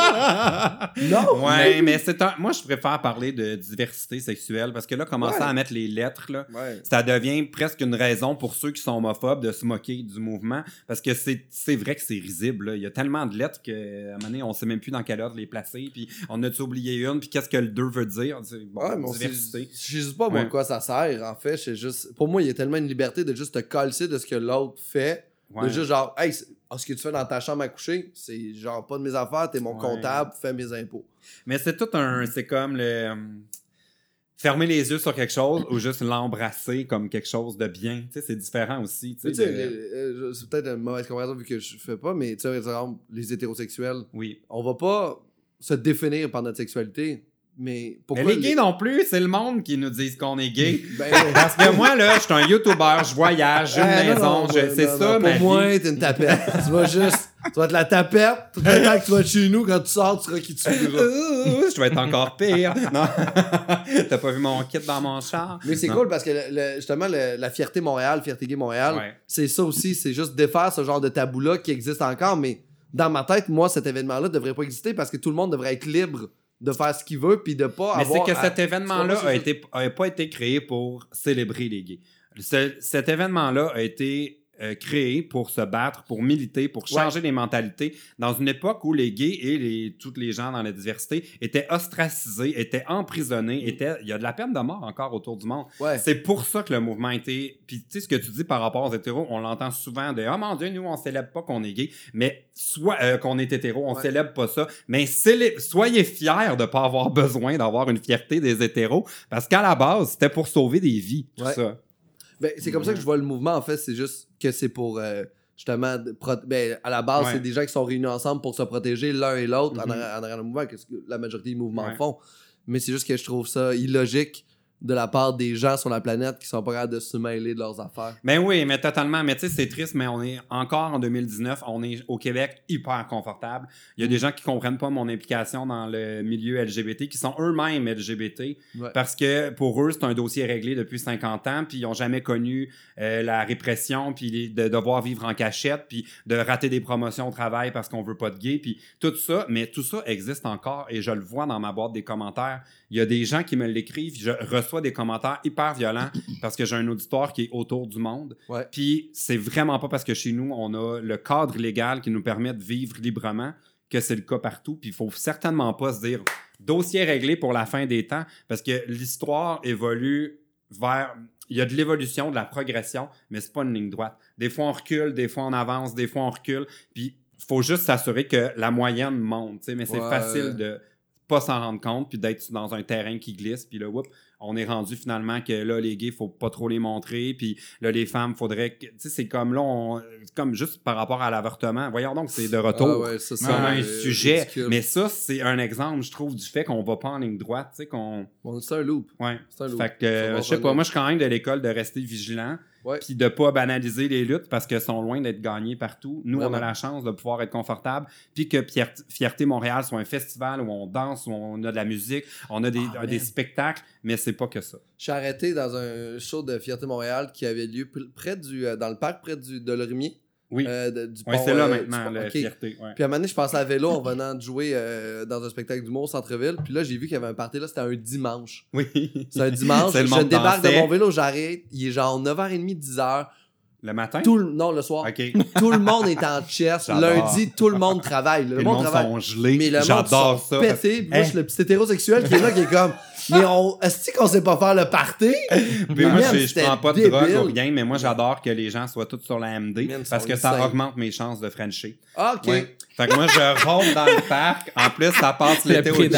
Non. Ouais, mais c'est un... moi, je préfère parler de diversité sexuelle parce que là, commencer Ouais. à mettre les lettres, là, Ouais. ça devient presque une raison pour ceux qui sont de se moquer du mouvement parce que c'est vrai que c'est risible. là. Il y a tellement de lettres qu'à un moment donné, on sait même plus dans quel ordre les placer. Puis on a-tu oublié une? Puis qu'est-ce que le 2 veut dire? Bon, Ouais, mais on sait- diversité. Je sais pas, moi, Ouais. quoi ça sert, en fait. C'est juste, pour moi, il y a tellement une liberté de juste te calcer de ce que l'autre fait. Ouais. De juste genre, hey, ah, ce que tu fais dans ta chambre à coucher, c'est genre pas de mes affaires, t'es mon comptable, fais mes impôts. Mais c'est tout un. C'est comme le. Fermer les yeux sur quelque chose ou juste l'embrasser comme quelque chose de bien. Tu sais, c'est différent aussi. tu sais, de- euh, c'est peut-être une mauvaise comparaison vu que je fais pas, mais tu sais, les hétérosexuels, Oui. on va pas se définir par notre sexualité, mais pourquoi. Mais les gays non plus, c'est le monde qui nous disent qu'on est gay. Ben, Parce que moi, là, je suis un YouTuber, je voyage, j'ai une Ah, maison, c'est ça non, ma Pour moi, t'es une tapette. tu vas juste. Tu vas être la tapette. Tout le temps que tu vas être chez nous, quand tu sors, tu seras qui tu. Ouh, je vais être encore pire. Non. T'as pas vu mon kit dans mon char? Mais c'est cool parce que le- justement, le- la fierté Montréal, fierté gay Montréal, Ouais. c'est ça aussi. C'est juste défaire ce genre de tabou-là qui existe encore. Mais dans ma tête, moi, cet événement-là devrait pas exister parce que tout le monde devrait être libre de faire ce qu'il veut puis de pas Mais c'est avoir. que cet événement-là c'est a, ça. été, a pas été créé pour célébrer les gays. Ce- cet événement-là a été euh, créé pour se battre, pour militer, pour changer les mentalités dans une époque où les gays et les, toutes les gens dans la diversité étaient ostracisés, étaient emprisonnés, étaient, il y a de la peine de mort encore autour du monde. Ouais. C'est pour ça que le mouvement été. Puis, tu sais, ce que tu dis par rapport aux hétéros, on l'entend souvent de Ah mon Dieu, nous, on célèbre pas qu'on est gay, mais soit euh, qu'on est hétéro, on Ouais. célèbre pas ça. Mais soyez fiers de pas avoir besoin d'avoir une fierté des hétéros, parce qu'à la base, c'était pour sauver des vies, tout Ouais. ça. Ben, c'est comme ça que je vois le mouvement, en fait. C'est juste que c'est pour. euh, justement, ben, à la base, Ouais. c'est des gens qui sont réunis ensemble pour se protéger l'un et l'autre en Mhm. arrière en arrière du mouvement, que la majorité des mouvements Ouais. font. Mais c'est juste que je trouve ça illogique de la part des gens sur la planète qui sont pas capables de se mêler de leurs affaires. Ben oui, mais totalement. Mais tu sais, c'est triste, mais on est encore en 2019. On est au Québec hyper confortable. Il y a des gens qui comprennent pas mon implication dans le milieu LGBT, qui sont eux-mêmes LGBT, Ouais. parce que pour eux, c'est un dossier réglé depuis 50 ans, puis ils ont jamais connu euh, la répression, puis de devoir vivre en cachette, puis de rater des promotions au travail parce qu'on veut pas de gay, puis tout ça. Mais tout ça existe encore, et je le vois dans ma boîte des commentaires. Il y a des gens qui me l'écrivent, je reçois reçois des commentaires hyper violents parce que j'ai un auditoire qui est autour du monde. Ouais. Puis c'est vraiment pas parce que chez nous, on a le cadre légal qui nous permet de vivre librement que c'est le cas partout. Puis il faut certainement pas se dire dossier réglé pour la fin des temps parce que l'histoire évolue vers. Il y a de l'évolution, de la progression, mais c'est pas une ligne droite. Des fois on recule, des fois on avance, des fois on recule. Puis il faut juste s'assurer que la moyenne monte. tu sais, Mais c'est Ouais. facile de pas s'en rendre compte puis d'être dans un terrain qui glisse. Puis là, whoop, on est rendu finalement que là, les gays, faut pas trop les montrer. Puis là, les femmes, faudrait que. Tu sais, c'est comme là, on- comme juste par rapport à l'avortement. Voyons donc, c'est de retour. Ah ouais, ça, C'est un euh, sujet, ridicule. mais ça, c'est un exemple, je trouve, du fait qu'on va pas en ligne droite, tu sais, qu'on... Bon, c'est un loop. Ouais. C'est un loop. Fait que, euh, je sais pas moi, je suis quand même de l'école de rester vigilant. Puis de pas banaliser les luttes parce qu'elles sont loin d'être gagnées partout. Nous, on a la chance de pouvoir être confortable, puis que Fier- Fierté Montréal soit un festival où on danse, où on a de la musique, on a des, Ah, des spectacles, mais c'est pas que ça. Je suis arrêté dans un show de Fierté Montréal qui avait lieu pr- près du, euh, dans le parc près du, de Lorimier. Oui, euh, de- du c'est là euh, maintenant, du la ok. Fierté. ouais. Puis à un moment donné, je passais à vélo en venant de jouer euh, dans un spectacle d'humour au centre-ville. Puis là, j'ai vu qu'il y avait un party là, c'était un dimanche. Oui. C'est un dimanche, je débarque de mon vélo, j'arrête. Il est genre 9h30, 10h. Le matin? Tout le, non, le soir. OK. Tout le monde est en. J'adore. Lundi, tout le monde travaille. Le, Le monde monde travaille. sont gelés. Mais le monde J'adore sont ça. pété. Moi, Hein? je suis le petit hétérosexuel qui est là, qui est comme... Mais on... Est-ce qu'on sait pas faire le party? Mais moi, je, prends pas de débile. drogue ou rien, mais moi, j'adore que les gens soient tous sur la MD Man, parce que ça augmente mes chances de Frencher. Ah, OK. Ouais. Fait que moi, je rôde dans le parc. En plus, ça passe Le l'été au gym.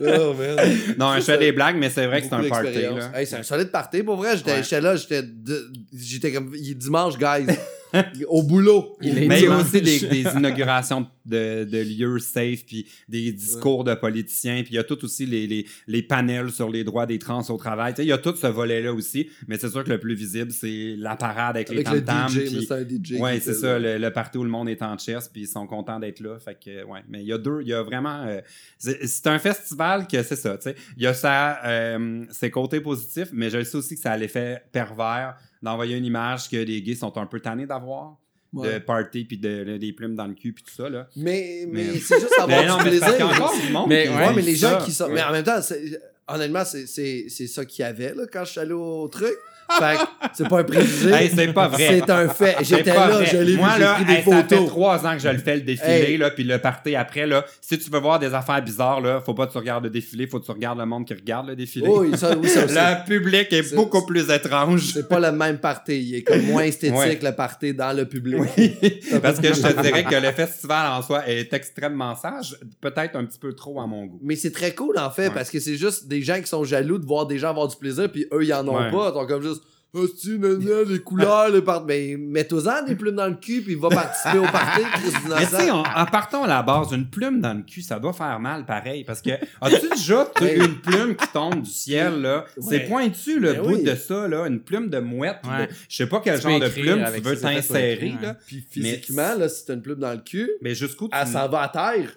Oh, man. Non, je fais des blagues, mais c'est vrai que c'est un party. Là. Hey, c'est un solide party, pour vrai. J'étais Ouais. là, j'étais de- comme... Il est dimanche, guys. Au boulot. Il est Mais il y a aussi des, des inaugurations de, de lieux safe, puis des discours de politiciens, puis il y a tout aussi les, les, les panels sur les droits des trans au travail. Tu sais, il y a tout ce volet-là aussi, mais c'est sûr que le plus visible, c'est la parade avec, Avec les le tam-tams. DJ, un DJ. Ouais, c'est ça, le, le party où le monde est en chess, puis ils sont contents d'être là. Fait que, ouais. Mais il y a deux, il y a vraiment. euh, c'est c'est un festival que c'est ça, tu sais. Il y a ça, euh, ses côtés positifs, mais je sais aussi que ça a l'effet pervers d'envoyer une image que les gays sont un peu tannés d'avoir, de party, puis de, de- des plumes dans le cul, puis tout ça, là. Mais, mais, Mais- c'est juste avoir Mais du non, mais c'est parce plaisir. encore du monde. Mais ouais, mais les gens ça. qui sont. Mais en même temps, honnêtement, c'est ça qu'il y avait là, quand je suis allé au truc. Fait que c'est pas un préjugé. Hey, c'est pas vrai. C'est un fait. J'étais là, vrai. je l'ai vu, Moi, j'ai là, pris des hey, ça fait photos. trois ans que je le fais, le défilé, Hey. là, puis le party après, là. Si tu veux voir des affaires bizarres, là, faut pas que tu regardes le défilé, faut que tu regardes le monde qui regarde le défilé. Oui, ça, oui, ça le public est beaucoup plus étrange. C'est pas le même party. Il est comme moins esthétique, Ouais. le party dans le public. Parce que je te dirais que le festival en soi est extrêmement sage, peut-être un petit peu trop à mon goût. Mais c'est très cool, en fait, Ouais. parce que c'est juste des gens qui sont jaloux de voir des gens avoir du plaisir, puis eux, ils en ont Ouais. pas. Sont comme juste. Hostie, nana, les couleurs, les part... Mais mets-toi-en des plumes dans le cul, puis va participer au party, Chris Mais tu sais, en, en partant à la base, une plume dans le cul, ça doit faire mal pareil. Parce que, as-tu déjà Ouais. une plume qui tombe du ciel, là? C'est Ouais. pointu, le Ben bout oui. de ça, là, une plume de mouette. ou de- Ouais. je sais pas quel Tu genre de plume tu veux t'insérer, là. Puis physiquement, là, si t'as une plume dans le cul, Mais jusqu'où tu... elle s'en va à terre.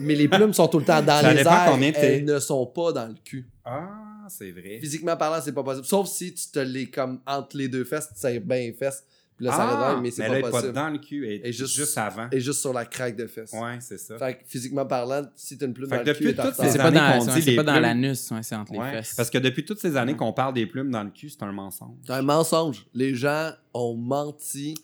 Mais les plumes sont tout le temps dans Ça les dépend airs. Elles ne sont pas dans le cul. Ah, c'est vrai. Physiquement parlant, c'est pas possible. Sauf si tu te les comme entre les deux fesses, tu serres bien les fesses. Puis là, ça ah, mais c'est pas elle est pas possible. dans le cul, elle est Et juste, juste- avant. Et juste sur la craque de fesses. Ouais, c'est ça. Fait que physiquement parlant, si t'as une plume Fait dans le cul, C'est pas dans, dit c'est les pas dans l'anus, ouais, c'est entre les Ouais, fesses. Parce que depuis toutes ces années qu'on parle des plumes dans le cul, c'est un mensonge. C'est un mensonge. Les gens ont menti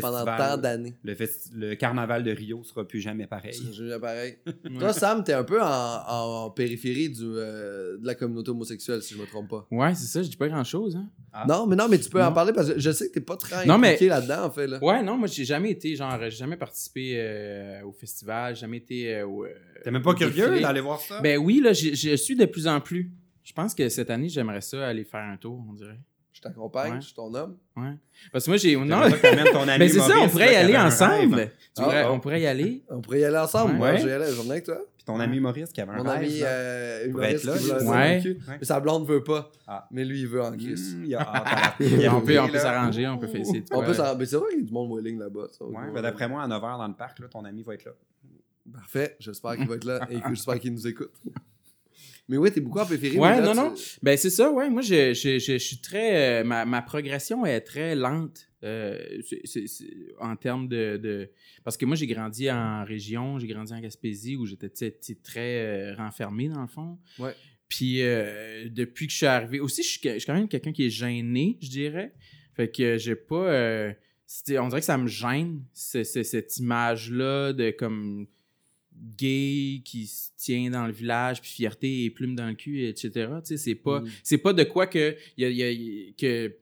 pendant tant d'années. Le, carnaval de Rio sera plus jamais pareil. C'est jamais pareil. Toi, Sam, t'es un peu en, en périphérie du, euh, de la communauté homosexuelle, si je me trompe pas. Ouais, c'est ça, je dis pas grand chose. Hein. Ah. Non, mais non, mais tu peux en parler parce que je sais que t'es pas très Non, mais- impliqué là-dedans, en fait. Là. Ouais, non, moi j'ai jamais été, genre, j'ai jamais participé euh, au festival, jamais été euh, au. T'es même pas curieux d'aller voir ça? Ben oui, là, je suis de plus en plus. Je pense que cette année, j'aimerais ça aller faire un tour, on dirait. Je t'accompagne, Ouais. je suis ton homme. Ouais. Parce que moi, j'ai. Non, ton ami ben c'est ça, on pourrait y aller ensemble. rêve. Tu Ah, pourrais-. On pourrait y aller. On pourrait y aller ensemble. Moi, Ouais. je vais y aller. Je vais venir avec toi. Puis ton ami Maurice qui avait un Mon rêve. ami euh, humoriste là, qui voulait Ouais. Ouais. Mais sa blonde veut pas. Ah. Mais lui, il veut en crise. Mmh, la- a on peut, on peut là. s'arranger, on peut faire essayer de On peut mais c'est vrai qu'il y a du monde wheeling là-bas. Ouais, ben d'après moi, à 9h dans le parc, là, ton ami va être là. Parfait. J'espère qu'il va être là et que j'espère qu'il nous écoute. Mais ouais, t'es beaucoup en périphérie. Ouais, là, non, tu- Ben, c'est ça, ouais. Moi, je, je, je, je suis très. euh, ma, ma progression est très lente euh, c'est- c'est- c'est- en termes de, de- Parce que moi, j'ai grandi en région, j'ai grandi en Gaspésie où j'étais très euh, renfermé, dans le fond. Ouais. Puis euh, depuis que je suis arrivé, aussi, je suis, je suis quand même quelqu'un qui est gêné, je dirais. Fait que j'ai pas. euh, on dirait que ça me gêne, c'est- c'est- cette image-là de comme gay qui se tient dans le village, puis fierté et plume dans le cul, etc. Tu sais, c'est pas, Mm. c'est pas de quoi que, y a- y a- que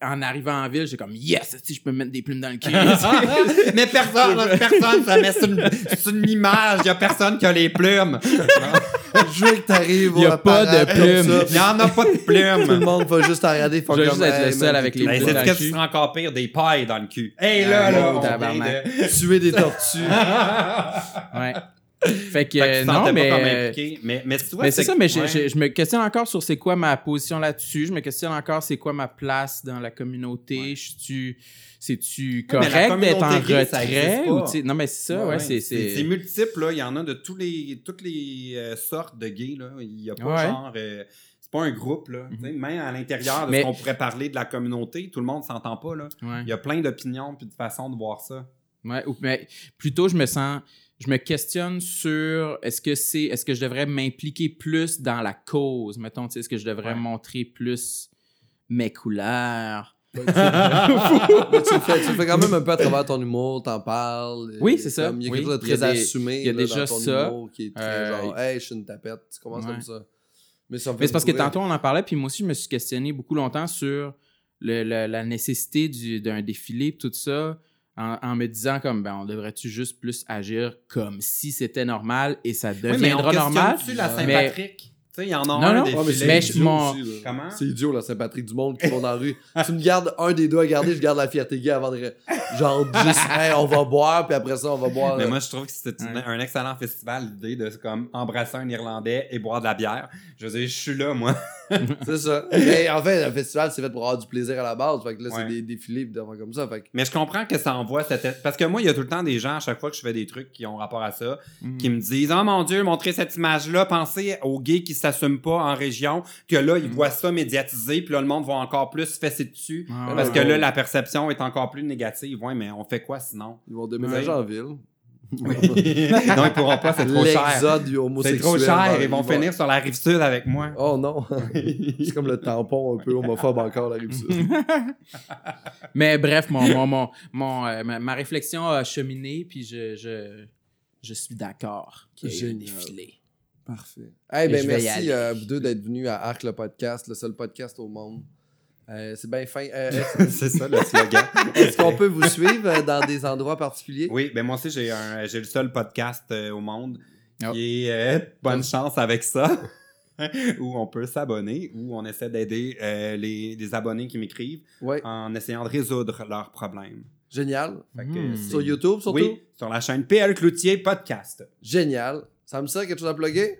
en arrivant en ville, j'ai comme yes, si je peux me mettre des plumes dans le cul. mais personne, personne, ça met sur une, sur une image. Il y a personne qui a les plumes. Je veux que t'arrives Y a pas de plumes. Il n'y en a pas de Tout le plumes. monde va juste en regarder. Je vais juste être le Hey, seul avec les Ben, plumes c'est dans ce le que tu cul. seras encore pire, des pailles dans le cul. Hey Ah, là, là, oh, Tuer des tortues. ouais. Fait que, Fait que euh, tu non, mais. impliqué. Mais, mais tu vois, Mais c'est ça, mais je, ouais. je- je me questionne encore sur c'est quoi ma position là-dessus. Je me questionne encore c'est quoi ma place dans la communauté. Je suis. C'est-tu Ouais, correct d'être en retrait? Ou non, mais c'est ça, ouais, Ouais, c'est. c'est c'est- multiple, là. Il y en a de tous les, toutes les euh, sortes de gays, là. Il n'y a pas Ouais. genre. euh, c'est pas un groupe, là. Sais, Même à l'intérieur de Mais- ce qu'on pourrait parler de la communauté, tout le monde s'entend pas, là. Ouais. Il y a plein d'opinions puis de façons de voir ça. Ouais, ou- mais plutôt, je me sens. Je me questionne sur est-ce que c'est. Est-ce que je devrais m'impliquer plus dans la cause? Mettons, est-ce que je devrais Ouais. montrer plus mes couleurs? Tu, le fais, tu le fais quand même un peu à travers ton humour, t'en parles. Oui, c'est ça, Il y a quelque chose de Il y a très des- assumé il y a là, déjà dans ton ça. humour qui est très Euh, genre, hey, je suis une tapette. Tu commences Ouais. comme ça. Mais, ça Mais c'est parce que tantôt, on en parlait, puis moi aussi, je me suis questionné beaucoup longtemps sur le- le- la nécessité du- d'un défilé, tout ça, en, en me disant comme, ben, on devrait-tu juste plus agir comme si c'était normal et ça Oui, mais on deviendra normal? questionne-tu la. Saint-Patrick? Tu sais, il y en a Non, un non. des Ouais, mais c'est idiot. Comment? C'est idiot, la Saint-Patrick du monde qui vont dans la rue. tu me gardes un des deux à garder, je garde la fierté gay avant de. Genre, juste, hey, on va boire, puis après ça, on va boire. Mais moi, je trouve que c'est Ouais. un excellent festival, l'idée de comme embrasser un Irlandais et boire de la bière. Je veux dire, je suis là, moi. C'est ça. Mais en fait, le festival, c'est fait pour avoir du plaisir à la base. Fait que là, c'est des défilés, affaires comme ça. Fait que Mais je comprends que ça envoie cette... Parce que moi, il y a tout le temps des gens, à chaque fois que je fais des trucs qui ont rapport à ça, qui me disent « Oh mon Dieu, montrez cette image-là, pensez aux gays qui s'assument pas en région, que là, ils Mhm. voient ça médiatisé, puis là, le monde va encore plus se fesser dessus. Ah, Parce ouais. que là, la perception est encore plus négative. Ouais, mais on fait quoi sinon? ils vont déménager Ouais. en ville. non, ils pourront pas, c'est trop cher. L'exode du C'est homosexuel. trop cher, ils vont finir sur la rive sud avec moi. Oh non. c'est comme le tampon un peu homophobe encore, la rive sud. Mais bref, mon, mon, mon, mon, euh, ma, ma réflexion a cheminé, puis je, je, je suis d'accord qu'il y ait un Génial. défilé. Parfait. Hey, ben merci euh, vous deux d'être venus à Arc le podcast, le seul podcast au monde. Euh, c'est bien fin. Euh, c'est ça le slogan. Est-ce qu'on peut vous suivre euh, dans des endroits particuliers? Oui, ben moi aussi, j'ai un, j'ai le seul podcast au monde Oh. qui est euh, Bonne chance avec ça, où on peut s'abonner, où on essaie d'aider les, les abonnés qui m'écrivent en essayant de résoudre leurs problèmes. Génial. Hmm. Sur YouTube, surtout? Oui, sur la chaîne PL Cloutier Podcast. Génial. Ça me sert quelque chose à plugger?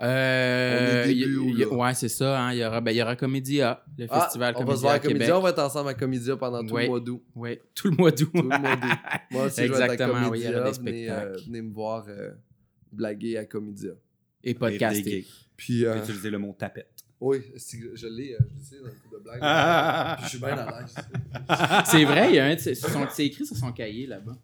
Euh, On début y- y- ouais, c'est ça. hein, Il y, aura, ben, il y aura Comédia, le Ah, festival on va Comédia se voir à. Comédia. On va être ensemble à Comédia pendant tout Ouais. le mois d'août. Ouais, tout le mois d'août. Tout le mois d'août. Moi aussi, je vais être à Exactement, oui, il y Comédia. aura des venez, euh, spectacles. venez me voir euh, blaguer à Comédia. Et podcaster. Puis, euh, Utiliser le mot tapette. oui, je l'ai, euh, je le sais, dans le coup de blague. Ah. Puis je suis bien à l'aise. C'est vrai, il y a un c'est écrit sur son cahier là-bas.